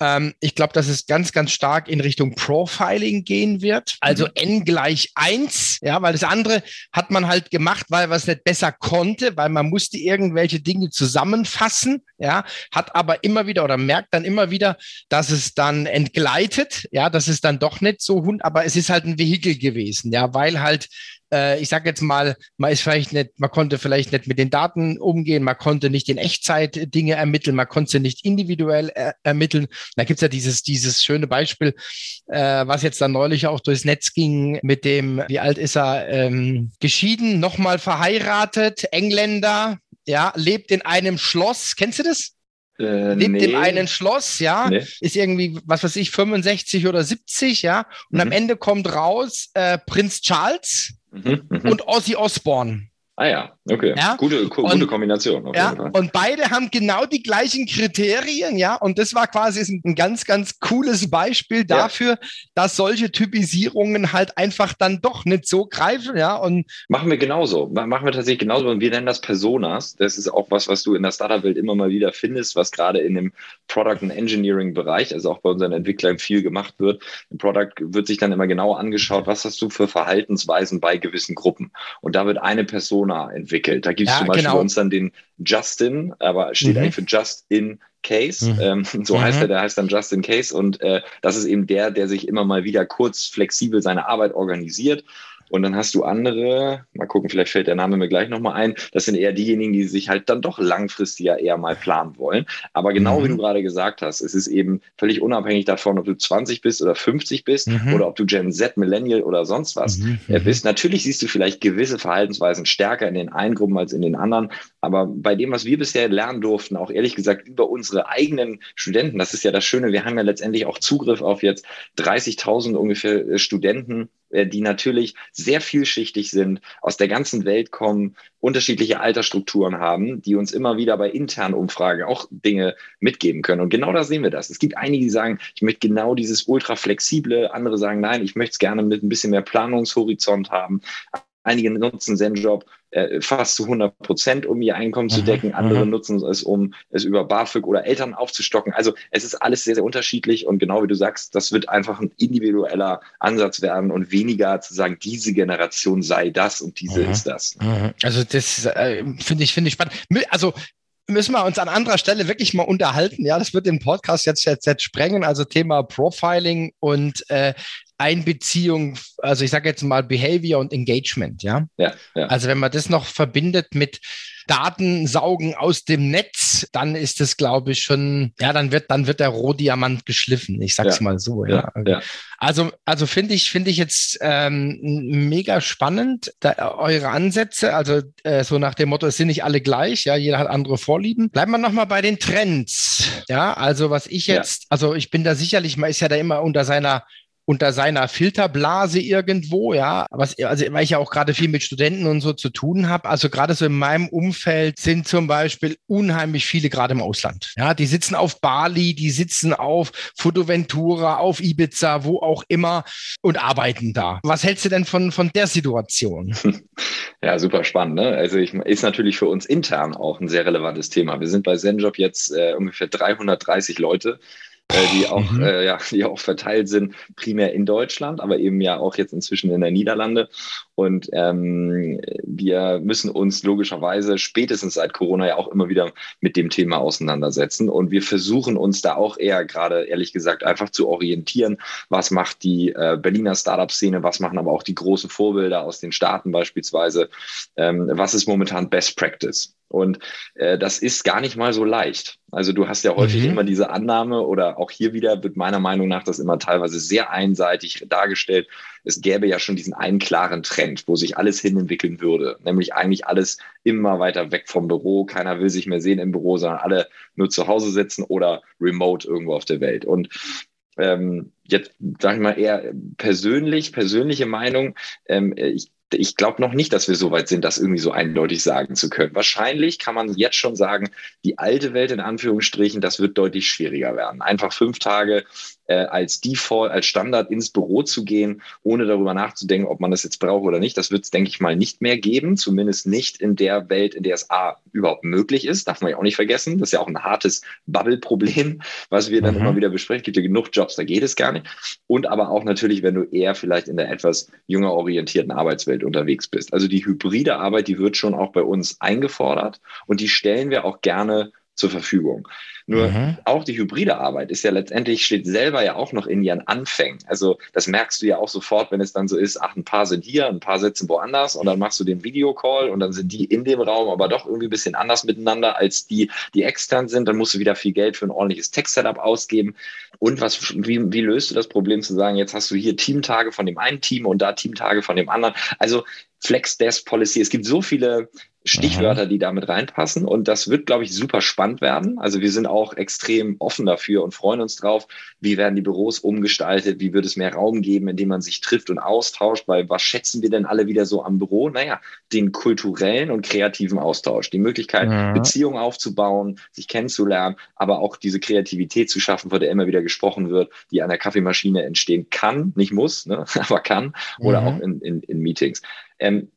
Ähm, ich glaube, dass es ganz, ganz stark in Richtung Profiling gehen wird. Also mhm. n gleich eins. Ja, weil das andere hat man halt gemacht, weil man es nicht besser konnte, weil man musste irgendwelche Dinge zusammenfassen. Ja, hat aber immer wieder oder merkt dann immer wieder, dass es dann entgleitet. Ja, das ist dann doch nicht so hund, aber es ist halt ein Vehikel gewesen. Ja, weil halt äh, ich sage jetzt mal, man ist vielleicht nicht, man konnte vielleicht nicht mit den Daten umgehen, man konnte nicht in Echtzeit Dinge ermitteln, man konnte sie nicht individuell er ermitteln. Da gibt's ja dieses, dieses schöne Beispiel, äh, was jetzt dann neulich auch durchs Netz ging mit dem, wie alt ist er, ähm, geschieden, nochmal verheiratet, Engländer, ja, lebt in einem Schloss. Kennst du das? Äh, lebt nee. in einem Schloss, ja, nee. ist irgendwie, was weiß ich, 65 oder 70, ja, und mhm. am Ende kommt raus äh, Prinz Charles, Mhm, mhm, und Ozzy Osbourne. Ah ja. Okay, ja? gute, gute und, Kombination. ja, und beide haben genau die gleichen Kriterien, ja, und das war quasi ein ganz, ganz cooles Beispiel dafür, ja. dass solche Typisierungen halt einfach dann doch nicht so greifen, ja. Und machen wir genauso, machen wir tatsächlich genauso und wir nennen das Personas. Das ist auch was, was du in der Startup-Welt immer mal wieder findest, was gerade in dem Product and Engineering-Bereich, also auch bei unseren Entwicklern viel gemacht wird. Im Product wird sich dann immer genau angeschaut, was hast du für Verhaltensweisen bei gewissen Gruppen. Und da wird eine Persona entwickelt entwickelt. Da gibt es ja, zum Beispiel genau. bei uns dann den Justin, aber steht mhm. eigentlich für Just in Case. Mhm. Ähm, so mhm. heißt er, der heißt dann Just in Case. Und äh, das ist eben der, der sich immer mal wieder kurz flexibel seine Arbeit organisiert und dann hast du andere, mal gucken, vielleicht fällt der Name mir gleich nochmal ein, das sind eher diejenigen, die sich halt dann doch langfristiger eher mal planen wollen. Aber genau mhm. wie du gerade gesagt hast, es ist eben völlig unabhängig davon, ob du 20 bist oder 50 bist mhm. oder ob du Gen Z, Millennial oder sonst was mhm. Äh, mhm. bist. Natürlich siehst du vielleicht gewisse Verhaltensweisen stärker in den einen Gruppen als in den anderen. Aber bei dem, was wir bisher lernen durften, auch ehrlich gesagt über unsere eigenen Studenten, das ist ja das Schöne, wir haben ja letztendlich auch Zugriff auf jetzt 30.000 ungefähr äh, Studenten die natürlich sehr vielschichtig sind, aus der ganzen Welt kommen, unterschiedliche Altersstrukturen haben, die uns immer wieder bei internen Umfragen auch Dinge mitgeben können. Und genau da sehen wir das. Es gibt einige, die sagen, ich möchte genau dieses ultra flexible, andere sagen, nein, ich möchte es gerne mit ein bisschen mehr Planungshorizont haben. Einige nutzen ZenJob äh, fast zu 100 Prozent, um ihr Einkommen zu mhm, decken. Andere mhm. nutzen es, um es über BAföG oder Eltern aufzustocken. Also es ist alles sehr, sehr unterschiedlich und genau wie du sagst, das wird einfach ein individueller Ansatz werden und weniger zu sagen, diese Generation sei das und diese mhm. ist das. Mhm. Also das äh, finde ich, finde ich spannend. Also müssen wir uns an anderer Stelle wirklich mal unterhalten. Ja, das wird den Podcast jetzt, jetzt, jetzt sprengen. Also Thema Profiling und äh, Einbeziehung, also ich sage jetzt mal Behavior und Engagement, ja? ja? Ja, Also wenn man das noch verbindet mit Datensaugen aus dem Netz, dann ist es, glaube ich, schon, ja, dann wird, dann wird der Rohdiamant geschliffen. Ich sag's ja, mal so, ja. ja. Also, also finde ich, finde ich jetzt ähm, mega spannend, da, eure Ansätze. Also äh, so nach dem Motto, es sind nicht alle gleich, ja, jeder hat andere Vorlieben. Bleiben wir nochmal bei den Trends. Ja, also was ich jetzt, also ich bin da sicherlich, man ist ja da immer unter seiner unter seiner Filterblase irgendwo, ja. Was, also, weil ich ja auch gerade viel mit Studenten und so zu tun habe. Also gerade so in meinem Umfeld sind zum Beispiel unheimlich viele gerade im Ausland. Ja, die sitzen auf Bali, die sitzen auf Fuerteventura, auf Ibiza, wo auch immer und arbeiten da. Was hältst du denn von, von der Situation? Ja, super spannend. Ne? Also ich, ist natürlich für uns intern auch ein sehr relevantes Thema. Wir sind bei ZenJob jetzt äh, ungefähr 330 Leute äh, die auch, mhm. äh, ja, die auch verteilt sind, primär in Deutschland, aber eben ja auch jetzt inzwischen in der Niederlande. Und ähm, wir müssen uns logischerweise spätestens seit Corona ja auch immer wieder mit dem Thema auseinandersetzen. Und wir versuchen uns da auch eher gerade, ehrlich gesagt, einfach zu orientieren. Was macht die äh, Berliner Startup-Szene? Was machen aber auch die großen Vorbilder aus den Staaten beispielsweise? Ähm, was ist momentan Best Practice? Und äh, das ist gar nicht mal so leicht. Also du hast ja häufig mhm. immer diese Annahme oder auch hier wieder wird meiner Meinung nach das immer teilweise sehr einseitig dargestellt. Es gäbe ja schon diesen einen klaren Trend, wo sich alles hin entwickeln würde, nämlich eigentlich alles immer weiter weg vom Büro. Keiner will sich mehr sehen im Büro, sondern alle nur zu Hause sitzen oder remote irgendwo auf der Welt. Und ähm, jetzt sage ich mal eher persönlich, persönliche Meinung. Ähm, ich ich glaube noch nicht, dass wir so weit sind, das irgendwie so eindeutig sagen zu können. Wahrscheinlich kann man jetzt schon sagen, die alte Welt in Anführungsstrichen, das wird deutlich schwieriger werden. Einfach fünf Tage äh, als Default, als Standard ins Büro zu gehen, ohne darüber nachzudenken, ob man das jetzt braucht oder nicht. Das wird es, denke ich mal, nicht mehr geben. Zumindest nicht in der Welt, in der es A überhaupt möglich ist. Darf man ja auch nicht vergessen. Das ist ja auch ein hartes Bubble-Problem, was wir dann mhm. immer wieder besprechen. Es gibt ja genug Jobs, da geht es gar nicht. Und aber auch natürlich, wenn du eher vielleicht in der etwas jünger orientierten Arbeitswelt unterwegs bist. Also die hybride Arbeit, die wird schon auch bei uns eingefordert und die stellen wir auch gerne zur Verfügung. Nur mhm. auch die hybride Arbeit ist ja letztendlich, steht selber ja auch noch in ihren Anfängen. Also das merkst du ja auch sofort, wenn es dann so ist, ach, ein paar sind hier, ein paar sitzen woanders und dann machst du den Videocall und dann sind die in dem Raum aber doch irgendwie ein bisschen anders miteinander als die, die extern sind. Dann musst du wieder viel Geld für ein ordentliches Tech-Setup ausgeben. Und was, wie, wie löst du das Problem zu sagen, jetzt hast du hier Teamtage von dem einen Team und da Teamtage von dem anderen? Also Flex Desk Policy. Es gibt so viele Stichwörter, die damit reinpassen. Und das wird, glaube ich, super spannend werden. Also wir sind auch extrem offen dafür und freuen uns drauf. Wie werden die Büros umgestaltet? Wie wird es mehr Raum geben, in dem man sich trifft und austauscht? Weil was schätzen wir denn alle wieder so am Büro? Naja, den kulturellen und kreativen Austausch, die Möglichkeit, mhm. Beziehungen aufzubauen, sich kennenzulernen, aber auch diese Kreativität zu schaffen, von der immer wieder gesprochen wird, die an der Kaffeemaschine entstehen kann, nicht muss, ne, aber kann, oder mhm. auch in, in, in Meetings. Ähm,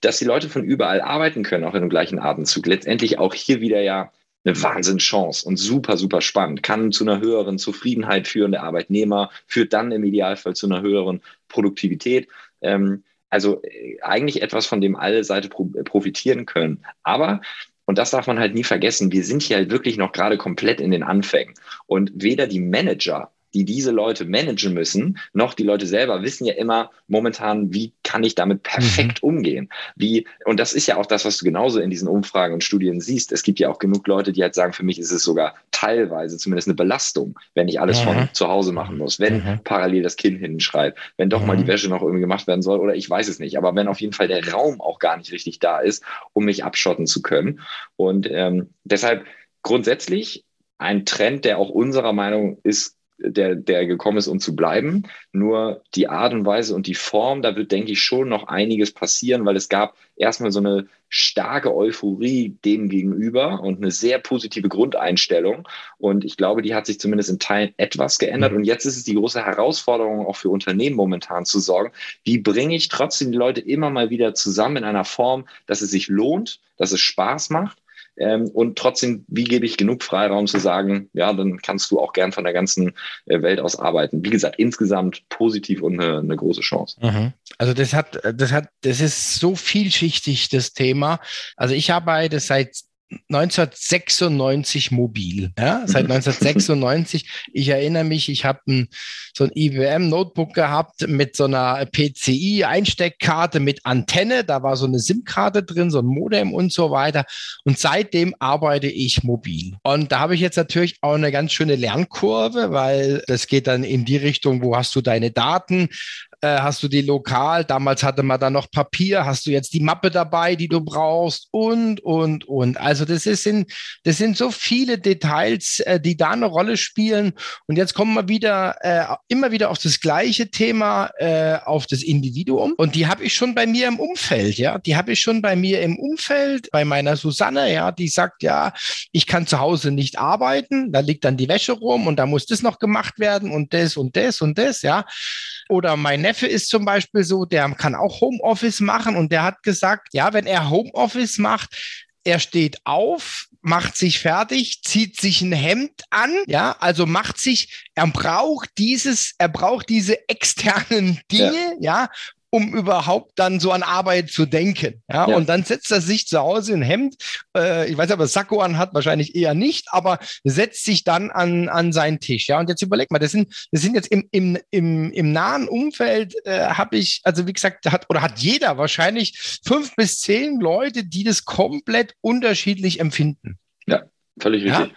dass die Leute von überall arbeiten können, auch in dem gleichen Atemzug. Letztendlich auch hier wieder ja eine Wahnsinnschance und super, super spannend. Kann zu einer höheren Zufriedenheit führen der Arbeitnehmer, führt dann im Idealfall zu einer höheren Produktivität. Ähm, also äh, eigentlich etwas, von dem alle Seiten profitieren können. Aber und das darf man halt nie vergessen. Wir sind hier halt wirklich noch gerade komplett in den Anfängen. Und weder die Manager die diese Leute managen müssen, noch die Leute selber wissen ja immer momentan, wie kann ich damit perfekt mhm. umgehen? Wie, und das ist ja auch das, was du genauso in diesen Umfragen und Studien siehst. Es gibt ja auch genug Leute, die halt sagen, für mich ist es sogar teilweise zumindest eine Belastung, wenn ich alles mhm. von zu Hause machen muss, wenn mhm. parallel das Kind hinschreit, wenn doch mal die mhm. Wäsche noch irgendwie gemacht werden soll oder ich weiß es nicht. Aber wenn auf jeden Fall der Raum auch gar nicht richtig da ist, um mich abschotten zu können. Und ähm, deshalb grundsätzlich ein Trend, der auch unserer Meinung ist, der, der gekommen ist, um zu bleiben. Nur die Art und Weise und die Form, da wird, denke ich, schon noch einiges passieren, weil es gab erstmal so eine starke Euphorie dem gegenüber und eine sehr positive Grundeinstellung. Und ich glaube, die hat sich zumindest in Teilen etwas geändert. Und jetzt ist es die große Herausforderung auch für Unternehmen momentan zu sorgen, wie bringe ich trotzdem die Leute immer mal wieder zusammen in einer Form, dass es sich lohnt, dass es Spaß macht ähm, und trotzdem, wie gebe ich genug Freiraum zu sagen, ja, dann kannst du auch gern von der ganzen äh, Welt aus arbeiten. Wie gesagt, insgesamt positiv und eine, eine große Chance. Mhm. Also das hat, das hat, das ist so vielschichtig, das Thema. Also ich arbeite seit 1996 mobil. Ja? Seit 1996. Ich erinnere mich, ich habe so ein IBM-Notebook gehabt mit so einer PCI-Einsteckkarte mit Antenne. Da war so eine SIM-Karte drin, so ein Modem und so weiter. Und seitdem arbeite ich mobil. Und da habe ich jetzt natürlich auch eine ganz schöne Lernkurve, weil das geht dann in die Richtung, wo hast du deine Daten, äh, hast du die lokal, damals hatte man da noch Papier, hast du jetzt die Mappe dabei, die du brauchst und, und, und. Also das, ist in, das sind so viele Details, äh, die da eine Rolle spielen. Und jetzt kommen wir wieder, äh, immer wieder auf das gleiche Thema, äh, auf das Individuum. Und die habe ich schon bei mir im Umfeld, ja. Die habe ich schon bei mir im Umfeld, bei meiner Susanne, ja, die sagt, ja, ich kann zu Hause nicht arbeiten, da liegt dann die Wäsche rum und da muss das noch gemacht werden und das und das und das, ja. Oder mein Neffe ist zum Beispiel so, der kann auch Homeoffice machen und der hat gesagt, ja, wenn er Homeoffice macht, er steht auf, macht sich fertig, zieht sich ein Hemd an, ja, also macht sich, er braucht dieses, er braucht diese externen Dinge, ja, ja um überhaupt dann so an Arbeit zu denken. Ja, ja. und dann setzt er sich zu Hause in Hemd, äh, ich weiß aber, Sakko an hat, wahrscheinlich eher nicht, aber setzt sich dann an, an seinen Tisch. Ja, und jetzt überleg mal, das sind, das sind jetzt im, im, im, im nahen Umfeld, äh, habe ich, also wie gesagt, hat oder hat jeder wahrscheinlich fünf bis zehn Leute, die das komplett unterschiedlich empfinden. Ja, völlig richtig. Ja?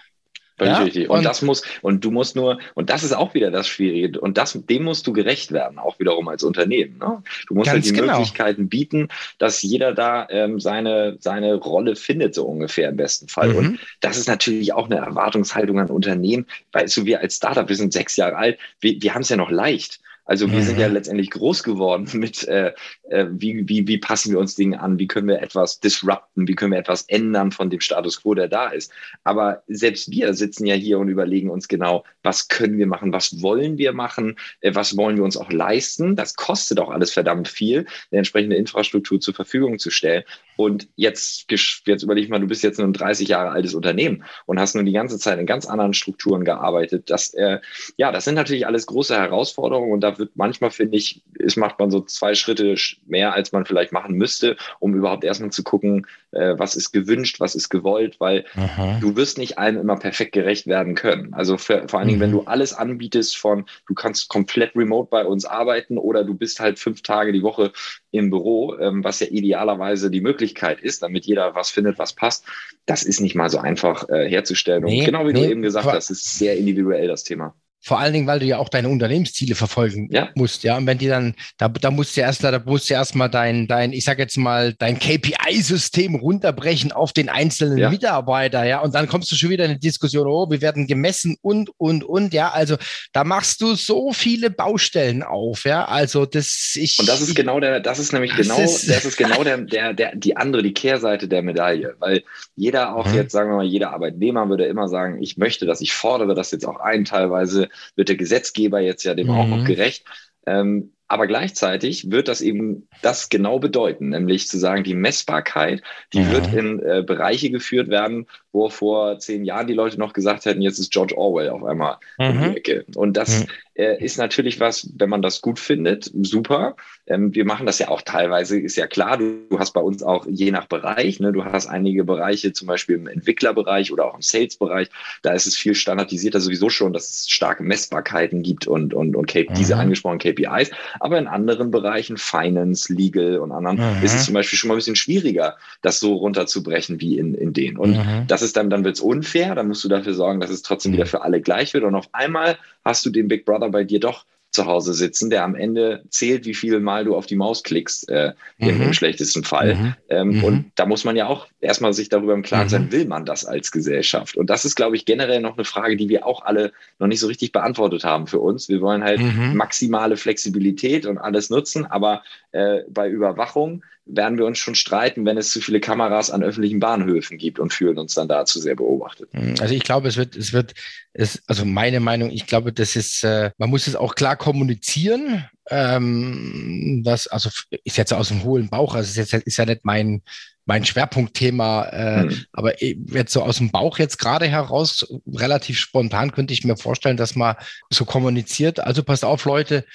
Völlig ja? richtig. Und, und, das muss, und du musst nur, und das ist auch wieder das Schwierige, und das, dem musst du gerecht werden, auch wiederum als Unternehmen. Ne? Du musst halt die genau. Möglichkeiten bieten, dass jeder da ähm, seine, seine Rolle findet, so ungefähr im besten Fall. Mhm. Und das ist natürlich auch eine Erwartungshaltung an Unternehmen. Weißt du, wir als Startup, wir sind sechs Jahre alt, wir, wir haben es ja noch leicht. Also wir mhm. sind ja mhm. letztendlich groß geworden mit, äh, äh, wie, wie, wie passen wir uns Dinge an, wie können wir etwas disrupten, wie können wir etwas ändern von dem Status quo, der da ist. Aber selbst wir sitzen ja hier und überlegen uns genau, was können wir machen, was wollen wir machen, äh, was wollen wir uns auch leisten. Das kostet auch alles verdammt viel, eine entsprechende Infrastruktur zur Verfügung zu stellen. Und jetzt, jetzt überleg mal, du bist jetzt nur ein 30 Jahre altes Unternehmen und hast nun die ganze Zeit in ganz anderen Strukturen gearbeitet. Das, äh, ja, das sind natürlich alles große Herausforderungen und da wird manchmal, finde ich, ist, macht man so zwei Schritte mehr, als man vielleicht machen müsste, um überhaupt erstmal zu gucken, äh, was ist gewünscht, was ist gewollt, weil Aha. du wirst nicht allem immer perfekt gerecht werden können. Also für, vor allen Dingen, mhm. wenn du alles anbietest von, du kannst komplett remote bei uns arbeiten oder du bist halt fünf Tage die Woche im Büro, ähm, was ja idealerweise die Möglichkeit ist, damit jeder was findet, was passt. Das ist nicht mal so einfach äh, herzustellen. Nee, Und genau wie nee, du eben gesagt hast, ist sehr individuell das Thema. Vor allen Dingen, weil du ja auch deine Unternehmensziele verfolgen ja. musst, ja. Und wenn die dann, da, da musst du erst, da musst du erstmal dein, dein, ich sag jetzt mal, dein KPI-System runterbrechen auf den einzelnen ja. Mitarbeiter, ja. Und dann kommst du schon wieder in eine Diskussion, oh, wir werden gemessen und, und, und, ja. Also da machst du so viele Baustellen auf, ja. Also das, ich. Und das ist genau der, das ist nämlich genau, ist, das ist genau der, der, der, die andere, die Kehrseite der Medaille. Weil jeder auch mhm. jetzt, sagen wir mal, jeder Arbeitnehmer würde immer sagen, ich möchte das, ich fordere das jetzt auch ein, teilweise wird der Gesetzgeber jetzt ja dem mhm. auch noch gerecht. Ähm, aber gleichzeitig wird das eben das genau bedeuten, nämlich zu sagen, die Messbarkeit, die mhm. wird in äh, Bereiche geführt werden, wo vor zehn Jahren die Leute noch gesagt hätten, jetzt ist George Orwell auf einmal mhm. um die mhm. Ecke. Und das mhm. äh, ist natürlich was, wenn man das gut findet, super. Ähm, wir machen das ja auch teilweise, ist ja klar, du, du hast bei uns auch je nach Bereich, ne, du hast einige Bereiche, zum Beispiel im Entwicklerbereich oder auch im Sales-Bereich, da ist es viel standardisierter sowieso schon, dass es starke Messbarkeiten gibt und, und, und mhm. diese angesprochenen KPIs. Aber in anderen Bereichen, Finance, Legal und anderen, mhm. ist es zum Beispiel schon mal ein bisschen schwieriger, das so runterzubrechen wie in, in denen. Und mhm. Das ist dann, dann wird es unfair, dann musst du dafür sorgen, dass es trotzdem wieder mhm. für alle gleich wird. Und auf einmal hast du den Big Brother bei dir doch zu Hause sitzen, der am Ende zählt, wie viel Mal du auf die Maus klickst, äh, mhm. im, im, schlechtesten Fall. Mhm. Ähm, mhm. Und da muss man ja auch erstmal sich darüber im Klaren sein, mhm. will man das als Gesellschaft? Und das ist, glaube ich, generell noch eine Frage, die wir auch alle noch nicht so richtig beantwortet haben für uns. Wir wollen halt mhm. maximale Flexibilität und alles nutzen, aber äh, bei Überwachung werden wir uns schon streiten, wenn es zu viele Kameras an öffentlichen Bahnhöfen gibt und fühlen uns dann dazu sehr beobachtet. Hm, also ich glaube, es wird, es wird, es, also meine Meinung, ich glaube, das ist, äh, man muss es auch klar kommunizieren. Ähm, das, also ist jetzt aus dem hohlen Bauch, also ist jetzt ist ja nicht mein mein Schwerpunktthema, äh, hm. aber jetzt so aus dem Bauch jetzt gerade heraus, relativ spontan könnte ich mir vorstellen, dass man so kommuniziert. Also passt auf, Leute,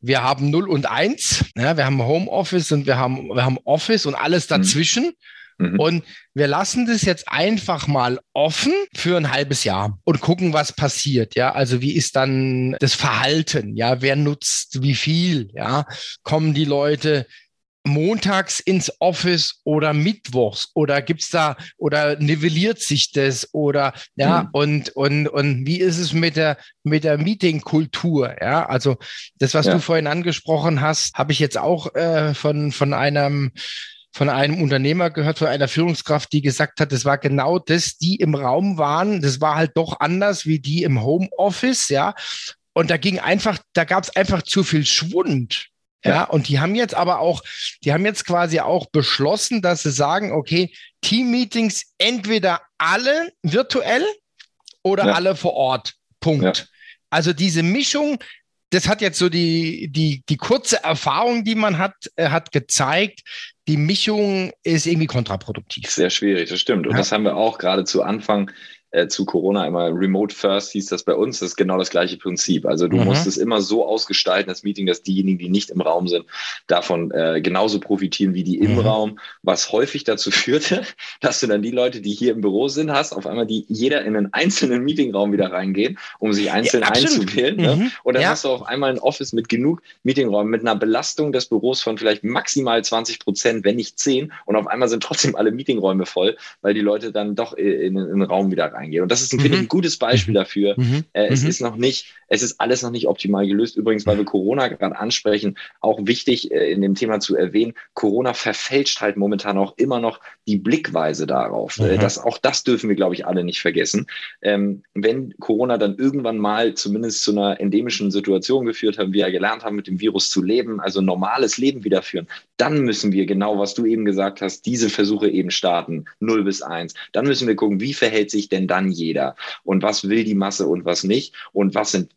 wir haben 0 und 1. Ja, wir haben Homeoffice und wir haben, wir haben Office und alles mhm. dazwischen. Mhm. Und wir lassen das jetzt einfach mal offen für ein halbes Jahr und gucken, was passiert. Ja, also wie ist dann das Verhalten? Ja, wer nutzt wie viel? Ja, kommen die Leute montags ins Office oder mittwochs oder gibt's da oder nivelliert sich das oder ja mhm. und und und wie ist es mit der mit der Meetingkultur ja also das was ja. du vorhin angesprochen hast habe ich jetzt auch äh, von von einem von einem Unternehmer gehört, von einer Führungskraft, die gesagt hat, das war genau das, die im Raum waren, das war halt doch anders wie die im Homeoffice, ja. Und da ging einfach, da gab es einfach zu viel Schwund. Ja, und die haben jetzt aber auch, die haben jetzt quasi auch beschlossen, dass sie sagen, okay, Team-Meetings entweder alle virtuell oder ja. alle vor Ort. Punkt. Ja. Also diese Mischung, das hat jetzt so die, die, die kurze Erfahrung, die man hat, äh, hat gezeigt, die Mischung ist irgendwie kontraproduktiv. Sehr schwierig, das stimmt. Und ja. das haben wir auch gerade zu Anfang äh, zu Corona immer Remote First hieß das bei uns. Das ist genau das gleiche Prinzip. Also du mhm. musst es immer so ausgestalten, das Meeting, dass diejenigen, die nicht im Raum sind, davon äh, genauso profitieren wie die im mhm. Raum, was häufig dazu führte, dass du dann die Leute, die hier im Büro sind, hast, auf einmal die jeder in einen einzelnen Meetingraum wieder reingehen, um sich einzeln ja, einzuwählen. Ne? Mhm. Und dann ja. hast du auf einmal ein Office mit genug Meetingräumen, mit einer Belastung des Büros von vielleicht maximal 20 Prozent, wenn nicht 10. Und auf einmal sind trotzdem alle Meetingräume voll, weil die Leute dann doch in, in, den Raum wieder rein reingehen. Und das ist, ein, mhm. finde ich, ein gutes Beispiel mhm. dafür. Mhm. Äh, es mhm. ist noch nicht, es ist alles noch nicht optimal gelöst. Übrigens, weil wir Corona gerade ansprechen, auch wichtig äh, in dem Thema zu erwähnen, Corona verfälscht halt momentan auch immer noch die Blickweise darauf. Äh, das, auch das dürfen wir, glaube ich, alle nicht vergessen. Ähm, wenn Corona dann irgendwann mal zumindest zu einer endemischen Situation geführt hat, wie wir gelernt haben, mit dem Virus zu leben, also normales Leben wiederführen, dann müssen wir genau, was du eben gesagt hast, diese Versuche eben starten, 0 bis 1. Dann müssen wir gucken, wie verhält sich denn dann jeder und was will die Masse und was nicht und was sind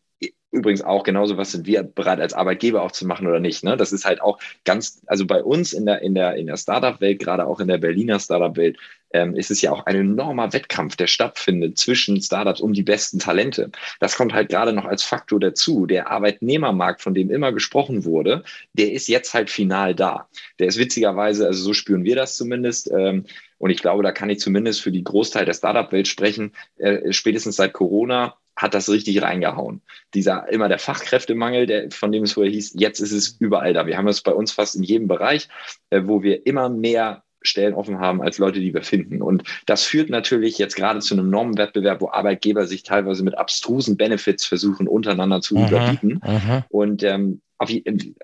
übrigens auch genauso, was sind wir bereit als Arbeitgeber auch zu machen oder nicht. Ne? Das ist halt auch ganz, also bei uns in der, in der, in der Startup-Welt, gerade auch in der Berliner Startup-Welt, ähm, ist es ja auch ein enormer Wettkampf, der stattfindet zwischen Startups um die besten Talente. Das kommt halt gerade noch als Faktor dazu. Der Arbeitnehmermarkt, von dem immer gesprochen wurde, der ist jetzt halt final da. Der ist witzigerweise, also so spüren wir das zumindest, ähm, und ich glaube, da kann ich zumindest für die Großteil der Startup-Welt sprechen, äh, spätestens seit Corona hat das richtig reingehauen. Dieser immer der Fachkräftemangel, der, von dem es vorher hieß, jetzt ist es überall da. Wir haben es bei uns fast in jedem Bereich, äh, wo wir immer mehr Stellen offen haben als Leute, die wir finden. Und das führt natürlich jetzt gerade zu einem Normenwettbewerb, wo Arbeitgeber sich teilweise mit abstrusen Benefits versuchen, untereinander zu aha, überbieten. Aha. Und ähm,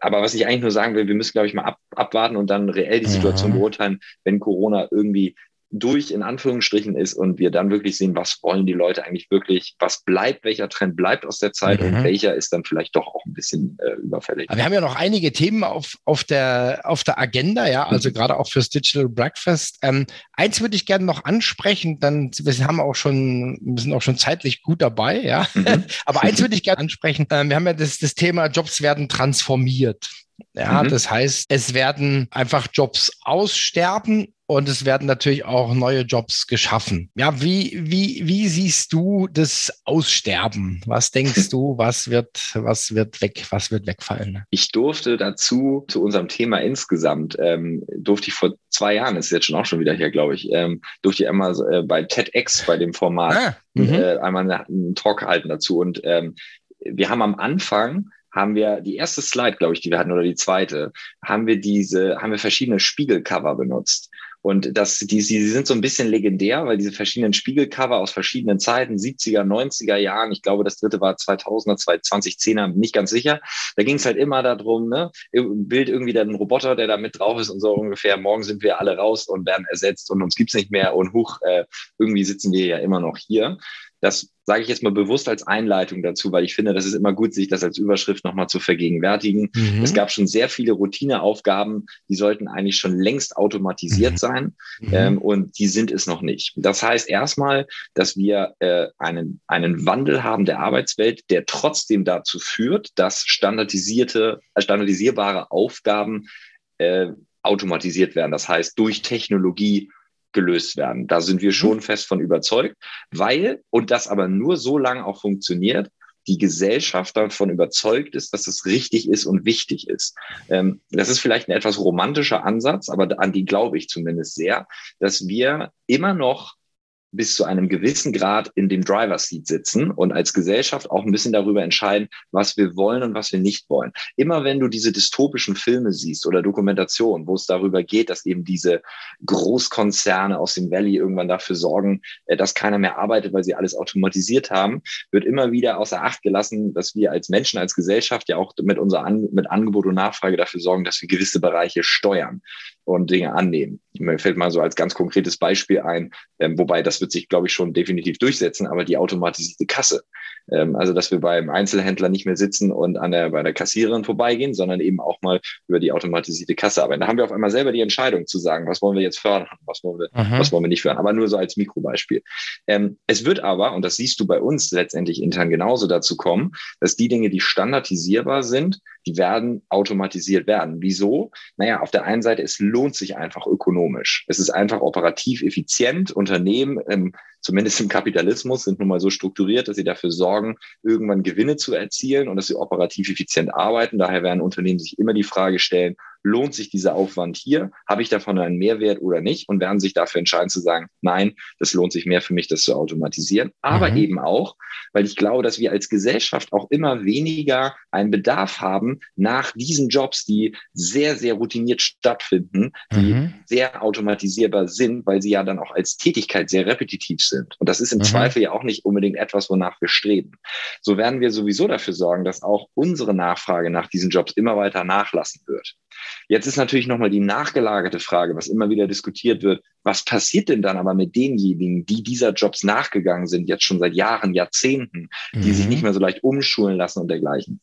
aber was ich eigentlich nur sagen will, wir müssen, glaube ich, mal ab, abwarten und dann reell die Situation beurteilen, wenn Corona irgendwie durch in Anführungsstrichen ist und wir dann wirklich sehen, was wollen die Leute eigentlich wirklich, was bleibt, welcher Trend bleibt aus der Zeit mhm. und welcher ist dann vielleicht doch auch ein bisschen äh, überfällig. Aber wir haben ja noch einige Themen auf, auf, der, auf der Agenda, ja, also mhm. gerade auch fürs Digital Breakfast. Ähm, eins würde ich gerne noch ansprechen, dann wir haben auch schon, wir sind auch schon zeitlich gut dabei, ja. Mhm. Aber eins würde ich gerne ansprechen. Ähm, wir haben ja das, das Thema Jobs werden transformiert. Ja, mhm. das heißt, es werden einfach Jobs aussterben und es werden natürlich auch neue Jobs geschaffen. Ja, wie, wie, wie siehst du das Aussterben? Was denkst du, was wird, was wird weg, was wird wegfallen? Ich durfte dazu, zu unserem Thema insgesamt, ähm, durfte ich vor zwei Jahren, ist jetzt schon auch schon wieder hier, glaube ich, ähm, durfte ich einmal äh, bei TEDx, bei dem Format, ah, äh, einmal einen Talk halten dazu. Und ähm, wir haben am Anfang haben wir die erste Slide, glaube ich, die wir hatten, oder die zweite, haben wir diese, haben wir verschiedene Spiegelcover benutzt. Und das, die, die sind so ein bisschen legendär, weil diese verschiedenen Spiegelcover aus verschiedenen Zeiten, 70er, 90er Jahren, ich glaube, das dritte war 2000er, 2010er, nicht ganz sicher. Da ging es halt immer darum, ne, Bild irgendwie dann ein Roboter, der da mit drauf ist und so ungefähr, morgen sind wir alle raus und werden ersetzt und uns gibt's nicht mehr und huch, äh, irgendwie sitzen wir ja immer noch hier. Das sage ich jetzt mal bewusst als Einleitung dazu, weil ich finde, das ist immer gut, sich das als Überschrift nochmal zu vergegenwärtigen. Mhm. Es gab schon sehr viele Routineaufgaben, die sollten eigentlich schon längst automatisiert mhm. sein mhm. ähm, und die sind es noch nicht. Das heißt erstmal, dass wir äh, einen, einen Wandel haben der Arbeitswelt, der trotzdem dazu führt, dass standardisierte, äh, standardisierbare Aufgaben äh, automatisiert werden. Das heißt, durch Technologie gelöst werden. Da sind wir mhm. schon fest von überzeugt, weil, und das aber nur so lange auch funktioniert, die Gesellschaft davon überzeugt ist, dass es richtig ist und wichtig ist. Ähm, das ist vielleicht ein etwas romantischer Ansatz, aber an die glaube ich zumindest sehr, dass wir immer noch bis zu einem gewissen Grad in dem Driver Seat sitzen und als Gesellschaft auch ein bisschen darüber entscheiden, was wir wollen und was wir nicht wollen. Immer wenn du diese dystopischen Filme siehst oder Dokumentationen, wo es darüber geht, dass eben diese Großkonzerne aus dem Valley irgendwann dafür sorgen, äh, dass keiner mehr arbeitet, weil sie alles automatisiert haben, wird immer wieder außer Acht gelassen, dass wir als Menschen, als Gesellschaft ja auch mit unserer An mit Angebot und Nachfrage dafür sorgen, dass wir gewisse Bereiche steuern und Dinge annehmen. Mir fällt mal so als ganz konkretes Beispiel ein, ähm, wobei das wird sich, glaube ich, schon definitiv durchsetzen, aber die automatisierte Kasse. Ähm, also, dass wir beim Einzelhändler nicht mehr sitzen und an der, bei der Kassiererin vorbeigehen, sondern eben auch mal über die automatisierte Kasse arbeiten. Da haben wir auf einmal selber die Entscheidung zu sagen, was wollen wir jetzt fördern, was wollen wir, mhm. was wollen wir nicht fördern. Aber nur so als Mikrobeispiel. Ähm, es wird aber, und das siehst du bei uns letztendlich intern genauso dazu kommen, dass die Dinge, die standardisierbar sind, die werden automatisiert werden. Wieso? Naja, auf der einen Seite, es lohnt sich einfach ökonomisch. Es ist einfach operativ effizient. Unternehmen, ähm, zumindest im Kapitalismus, sind nun mal so strukturiert, dass sie dafür sorgen, irgendwann Gewinne zu erzielen und dass sie operativ effizient arbeiten. Daher werden Unternehmen sich immer die Frage stellen, lohnt sich dieser Aufwand hier? Habe ich davon einen Mehrwert oder nicht? Und werden sich dafür entscheiden zu sagen, nein, das lohnt sich mehr für mich, das zu automatisieren. Aber mhm. eben auch, weil ich glaube, dass wir als Gesellschaft auch immer weniger einen Bedarf haben nach diesen Jobs, die sehr, sehr routiniert stattfinden, die mhm. sehr automatisierbar sind, weil sie ja dann auch als Tätigkeit sehr repetitiv sind. Und das ist im mhm. Zweifel ja auch nicht unbedingt etwas, wonach wir streben. So werden wir sowieso dafür sorgen, dass auch unsere Nachfrage nach diesen Jobs immer weiter nachlassen wird. Jetzt ist natürlich nochmal die nachgelagerte Frage, was immer wieder diskutiert wird. Was passiert denn dann aber mit denjenigen, die dieser Jobs nachgegangen sind, jetzt schon seit Jahren, Jahrzehnten, die mhm. sich nicht mehr so leicht umschulen lassen und dergleichen?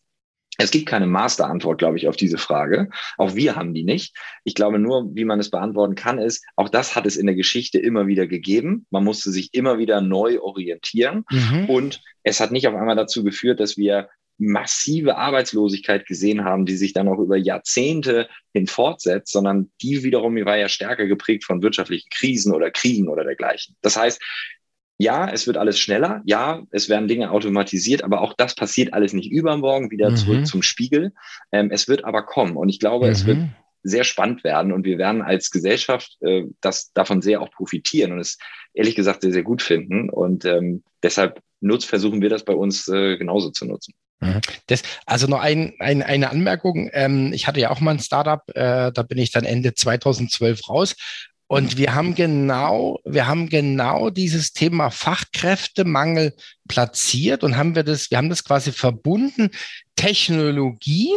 Es gibt keine Masterantwort, glaube ich, auf diese Frage. Auch wir haben die nicht. Ich glaube nur, wie man es beantworten kann, ist, auch das hat es in der Geschichte immer wieder gegeben. Man musste sich immer wieder neu orientieren. Mhm. Und es hat nicht auf einmal dazu geführt, dass wir massive Arbeitslosigkeit gesehen haben, die sich dann auch über Jahrzehnte hin fortsetzt, sondern die wiederum war ja stärker geprägt von wirtschaftlichen Krisen oder Kriegen oder dergleichen. Das heißt, ja, es wird alles schneller, ja, es werden Dinge automatisiert, aber auch das passiert alles nicht übermorgen wieder mhm. zurück zum Spiegel. Ähm, es wird aber kommen und ich glaube, mhm. es wird mhm. sehr spannend werden und wir werden als Gesellschaft äh, das davon sehr auch profitieren und es ehrlich gesagt sehr, sehr gut finden und ähm, deshalb nutzt, versuchen wir das bei uns äh, genauso zu nutzen. Mhm. Das, also noch ein, ein, eine Anmerkung. Ähm, ich hatte ja auch mal ein Startup, äh, da bin ich dann Ende 2012 raus. Und wir haben genau, wir haben genau dieses Thema Fachkräftemangel platziert und haben wir das, wir haben das quasi verbunden. Technologie,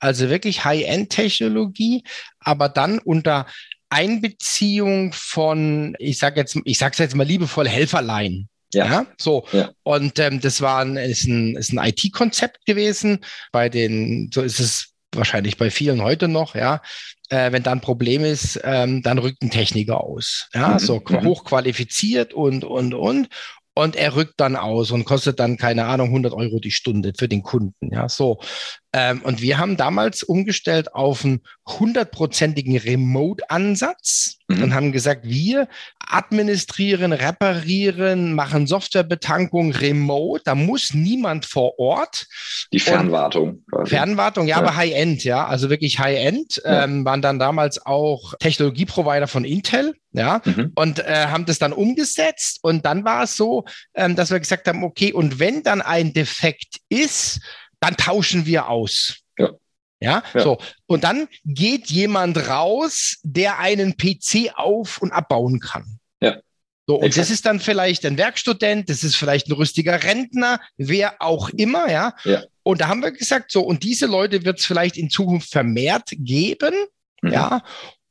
also wirklich High-End-Technologie, aber dann unter Einbeziehung von, ich sage jetzt, ich sage jetzt mal liebevoll Helferlein. Ja. ja. so. Ja. Und ähm, das war ein, ist ein, ist ein IT-Konzept gewesen. Bei den, so ist es wahrscheinlich bei vielen heute noch, ja. Äh, wenn da ein Problem ist, ähm, dann rückt ein Techniker aus. Ja, mhm. so mhm. hochqualifiziert und, und, und. Und er rückt dann aus und kostet dann, keine Ahnung, 100 Euro die Stunde für den Kunden. Ja, so. Ähm, und wir haben damals umgestellt auf einen hundertprozentigen Remote-Ansatz mhm. und haben gesagt, wir administrieren, reparieren, machen Softwarebetankung remote. Da muss niemand vor Ort. Die Fernwartung. Quasi. Fernwartung, ja, ja. aber High-End, ja, also wirklich High-End. Ja. Ähm, waren dann damals auch Technologieprovider von Intel, ja, mhm. und äh, haben das dann umgesetzt. Und dann war es so, ähm, dass wir gesagt haben, okay, und wenn dann ein Defekt ist, dann tauschen wir aus. Ja. Ja, ja, so. Und dann geht jemand raus, der einen PC auf- und abbauen kann. Ja. So, und Exakt. das ist dann vielleicht ein Werkstudent, das ist vielleicht ein rüstiger Rentner, wer auch immer, ja. ja. Und da haben wir gesagt, so, und diese Leute wird es vielleicht in Zukunft vermehrt geben, mhm. ja.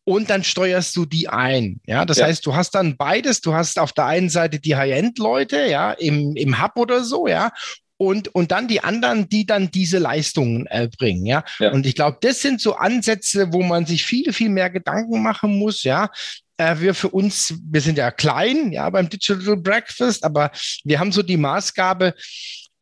Und dann steuerst du die ein. Ja, das ja. heißt, du hast dann beides. Du hast auf der einen Seite die High-End-Leute, ja, im, im Hub oder so, ja und, und dann die anderen, die dann diese Leistungen erbringen, ja. ja. Und ich glaube, das sind so Ansätze, wo man sich viel, viel mehr Gedanken machen muss, ja. Äh, wir für uns, wir sind ja klein, ja, beim Digital Breakfast, aber wir haben so die Maßgabe,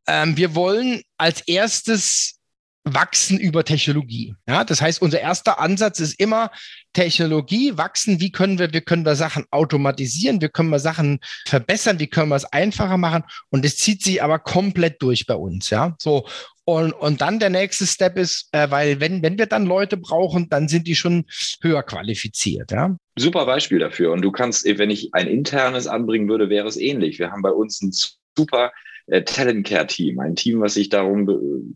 ähm, wir wollen als erstes wachsen über Technologie. Ja, das heißt, unser erster Ansatz ist immer Technologie wachsen. Wie können wir, wie können wir Sachen automatisieren? Wie können wir Sachen verbessern? Wie können wir es einfacher machen? Und es zieht sich aber komplett durch bei uns. Ja, so. Und, und dann der nächste Step ist, äh, weil wenn, wenn wir dann Leute brauchen, dann sind die schon höher qualifiziert. Ja? Super Beispiel dafür. Und du kannst, wenn ich ein internes anbringen würde, wäre es ähnlich. Wir haben bei uns ein super äh, Talent Care Team, ein Team, was sich darum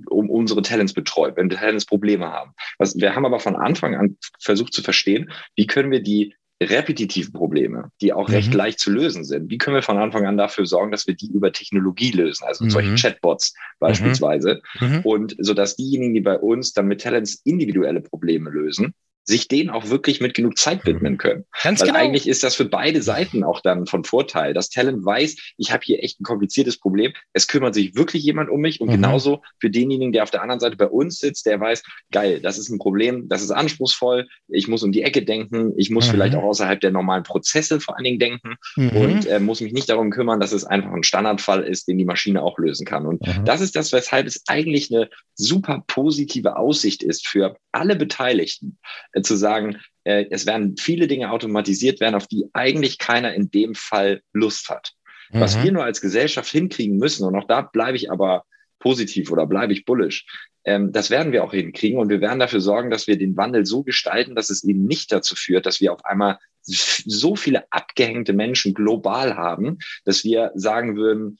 um unsere Talents betreut, wenn Talents Probleme haben. Was, wir haben aber von Anfang an versucht zu verstehen, wie können wir die repetitiven Probleme, die auch mhm. recht leicht zu lösen sind. Wie können wir von Anfang an dafür sorgen, dass wir die über Technologie lösen, also mhm. solche Chatbots beispielsweise, mhm. mhm. und so dass diejenigen, die bei uns dann mit Talents individuelle Probleme lösen, sich denen auch wirklich mit genug Zeit widmen mhm. können. Ganz Weil genau. eigentlich ist das für beide Seiten auch dann von Vorteil. Das Talent weiß, ich habe hier echt ein kompliziertes Problem. Es kümmert sich wirklich jemand um mich und mhm. genauso für denjenigen, der auf der anderen Seite bei uns sitzt, der weiß, geil, das ist ein Problem, das ist anspruchsvoll, ich muss um die Ecke denken, ich muss mhm. vielleicht auch außerhalb der normalen Prozesse vor allen Dingen denken mhm. und äh, muss mich nicht darum kümmern, dass es einfach ein Standardfall ist, den die Maschine auch lösen kann. Und mhm. das ist das, weshalb es eigentlich eine super positive Aussicht ist für alle Beteiligten zu sagen, äh, es werden viele Dinge automatisiert werden, auf die eigentlich keiner in dem Fall Lust hat. Mhm. Was wir nur als Gesellschaft hinkriegen müssen, und auch da bleibe ich aber positiv oder bleibe ich bullisch, ähm, das werden wir auch hinkriegen und wir werden dafür sorgen, dass wir den Wandel so gestalten, dass es eben nicht dazu führt, dass wir auf einmal so viele abgehängte Menschen global haben, dass wir sagen würden,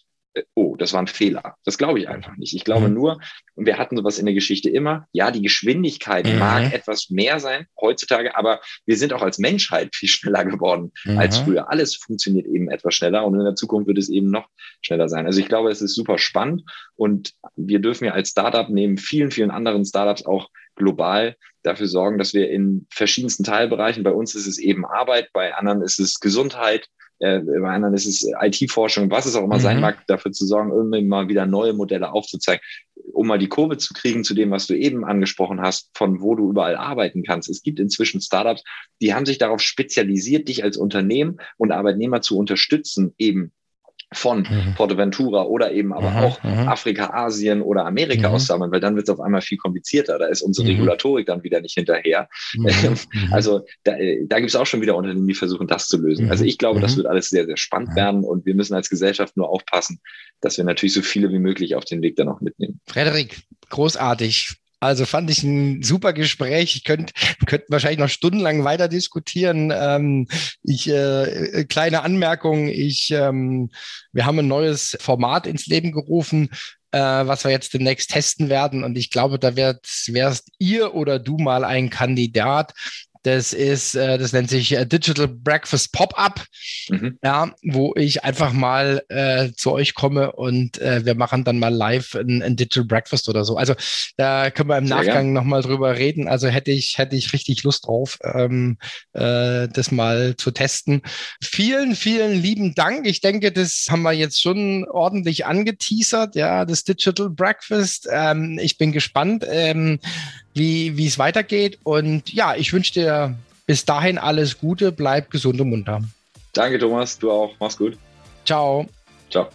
oh, das war ein Fehler. Das glaube ich einfach nicht. Ich glaube mhm. nur, und wir hatten sowas in der Geschichte immer, ja, die Geschwindigkeit mhm. mag etwas mehr sein heutzutage, aber wir sind auch als Menschheit viel schneller geworden mhm. als früher. Alles funktioniert eben etwas schneller und in der Zukunft wird es eben noch schneller sein. Also ich glaube, es ist super spannend und wir dürfen ja als Startup neben vielen, vielen anderen Startups auch global dafür sorgen, dass wir in verschiedensten Teilbereichen, bei uns ist es eben Arbeit, bei anderen ist es Gesundheit, äh, bei anderen ist es IT-Forschung, was es auch immer mhm. sein mag, dafür zu sorgen, irgendwie mal wieder neue Modelle aufzuzeigen, um mal die Kurve zu kriegen zu dem, was du eben angesprochen hast, von wo du überall arbeiten kannst. Es gibt inzwischen Startups, die haben sich darauf spezialisiert, dich als Unternehmen und Arbeitnehmer zu unterstützen, eben von mhm. Portoventura oder eben aber mhm. auch mhm. Afrika, Asien oder Amerika mhm. aussammeln, weil dann wird es auf einmal viel komplizierter. Da ist unsere mhm. Regulatorik dann wieder nicht hinterher. Mhm. Also da, da gibt es auch schon wieder Unternehmen, die versuchen, das zu lösen. Also ich glaube, das wird alles sehr, sehr spannend werden und wir müssen als Gesellschaft nur aufpassen, dass wir natürlich so viele wie möglich auf den Weg dann auch mitnehmen. Frederik, großartig. Also fand ich ein super Gespräch. Ich könnte könnt wahrscheinlich noch stundenlang weiter diskutieren. Ähm, ich, äh, kleine Anmerkung, ich, ähm, wir haben ein neues Format ins Leben gerufen, äh, was wir jetzt demnächst testen werden. Und ich glaube, da wird, wärst ihr oder du mal ein Kandidat, Das ist, äh, das nennt sich äh, Digital Breakfast Pop-Up, mhm. ja, wo ich einfach mal äh, zu euch komme und äh, wir machen dann mal live ein, ein, Digital Breakfast oder so. Also da können wir im Nachgang nochmal drüber reden. Also hätte ich, hätte ich richtig Lust drauf, ähm, äh, das mal zu testen. Vielen, vielen lieben Dank. Ich denke, das haben wir jetzt schon ordentlich angeteasert, ja, das Digital Breakfast. Ähm, ich bin gespannt. Ähm, wie, wie es weitergeht. Und ja, ich wünsche dir bis dahin alles Gute, bleib gesund und munter. Danke, Thomas. Du auch. Mach's gut. Ciao. Ciao.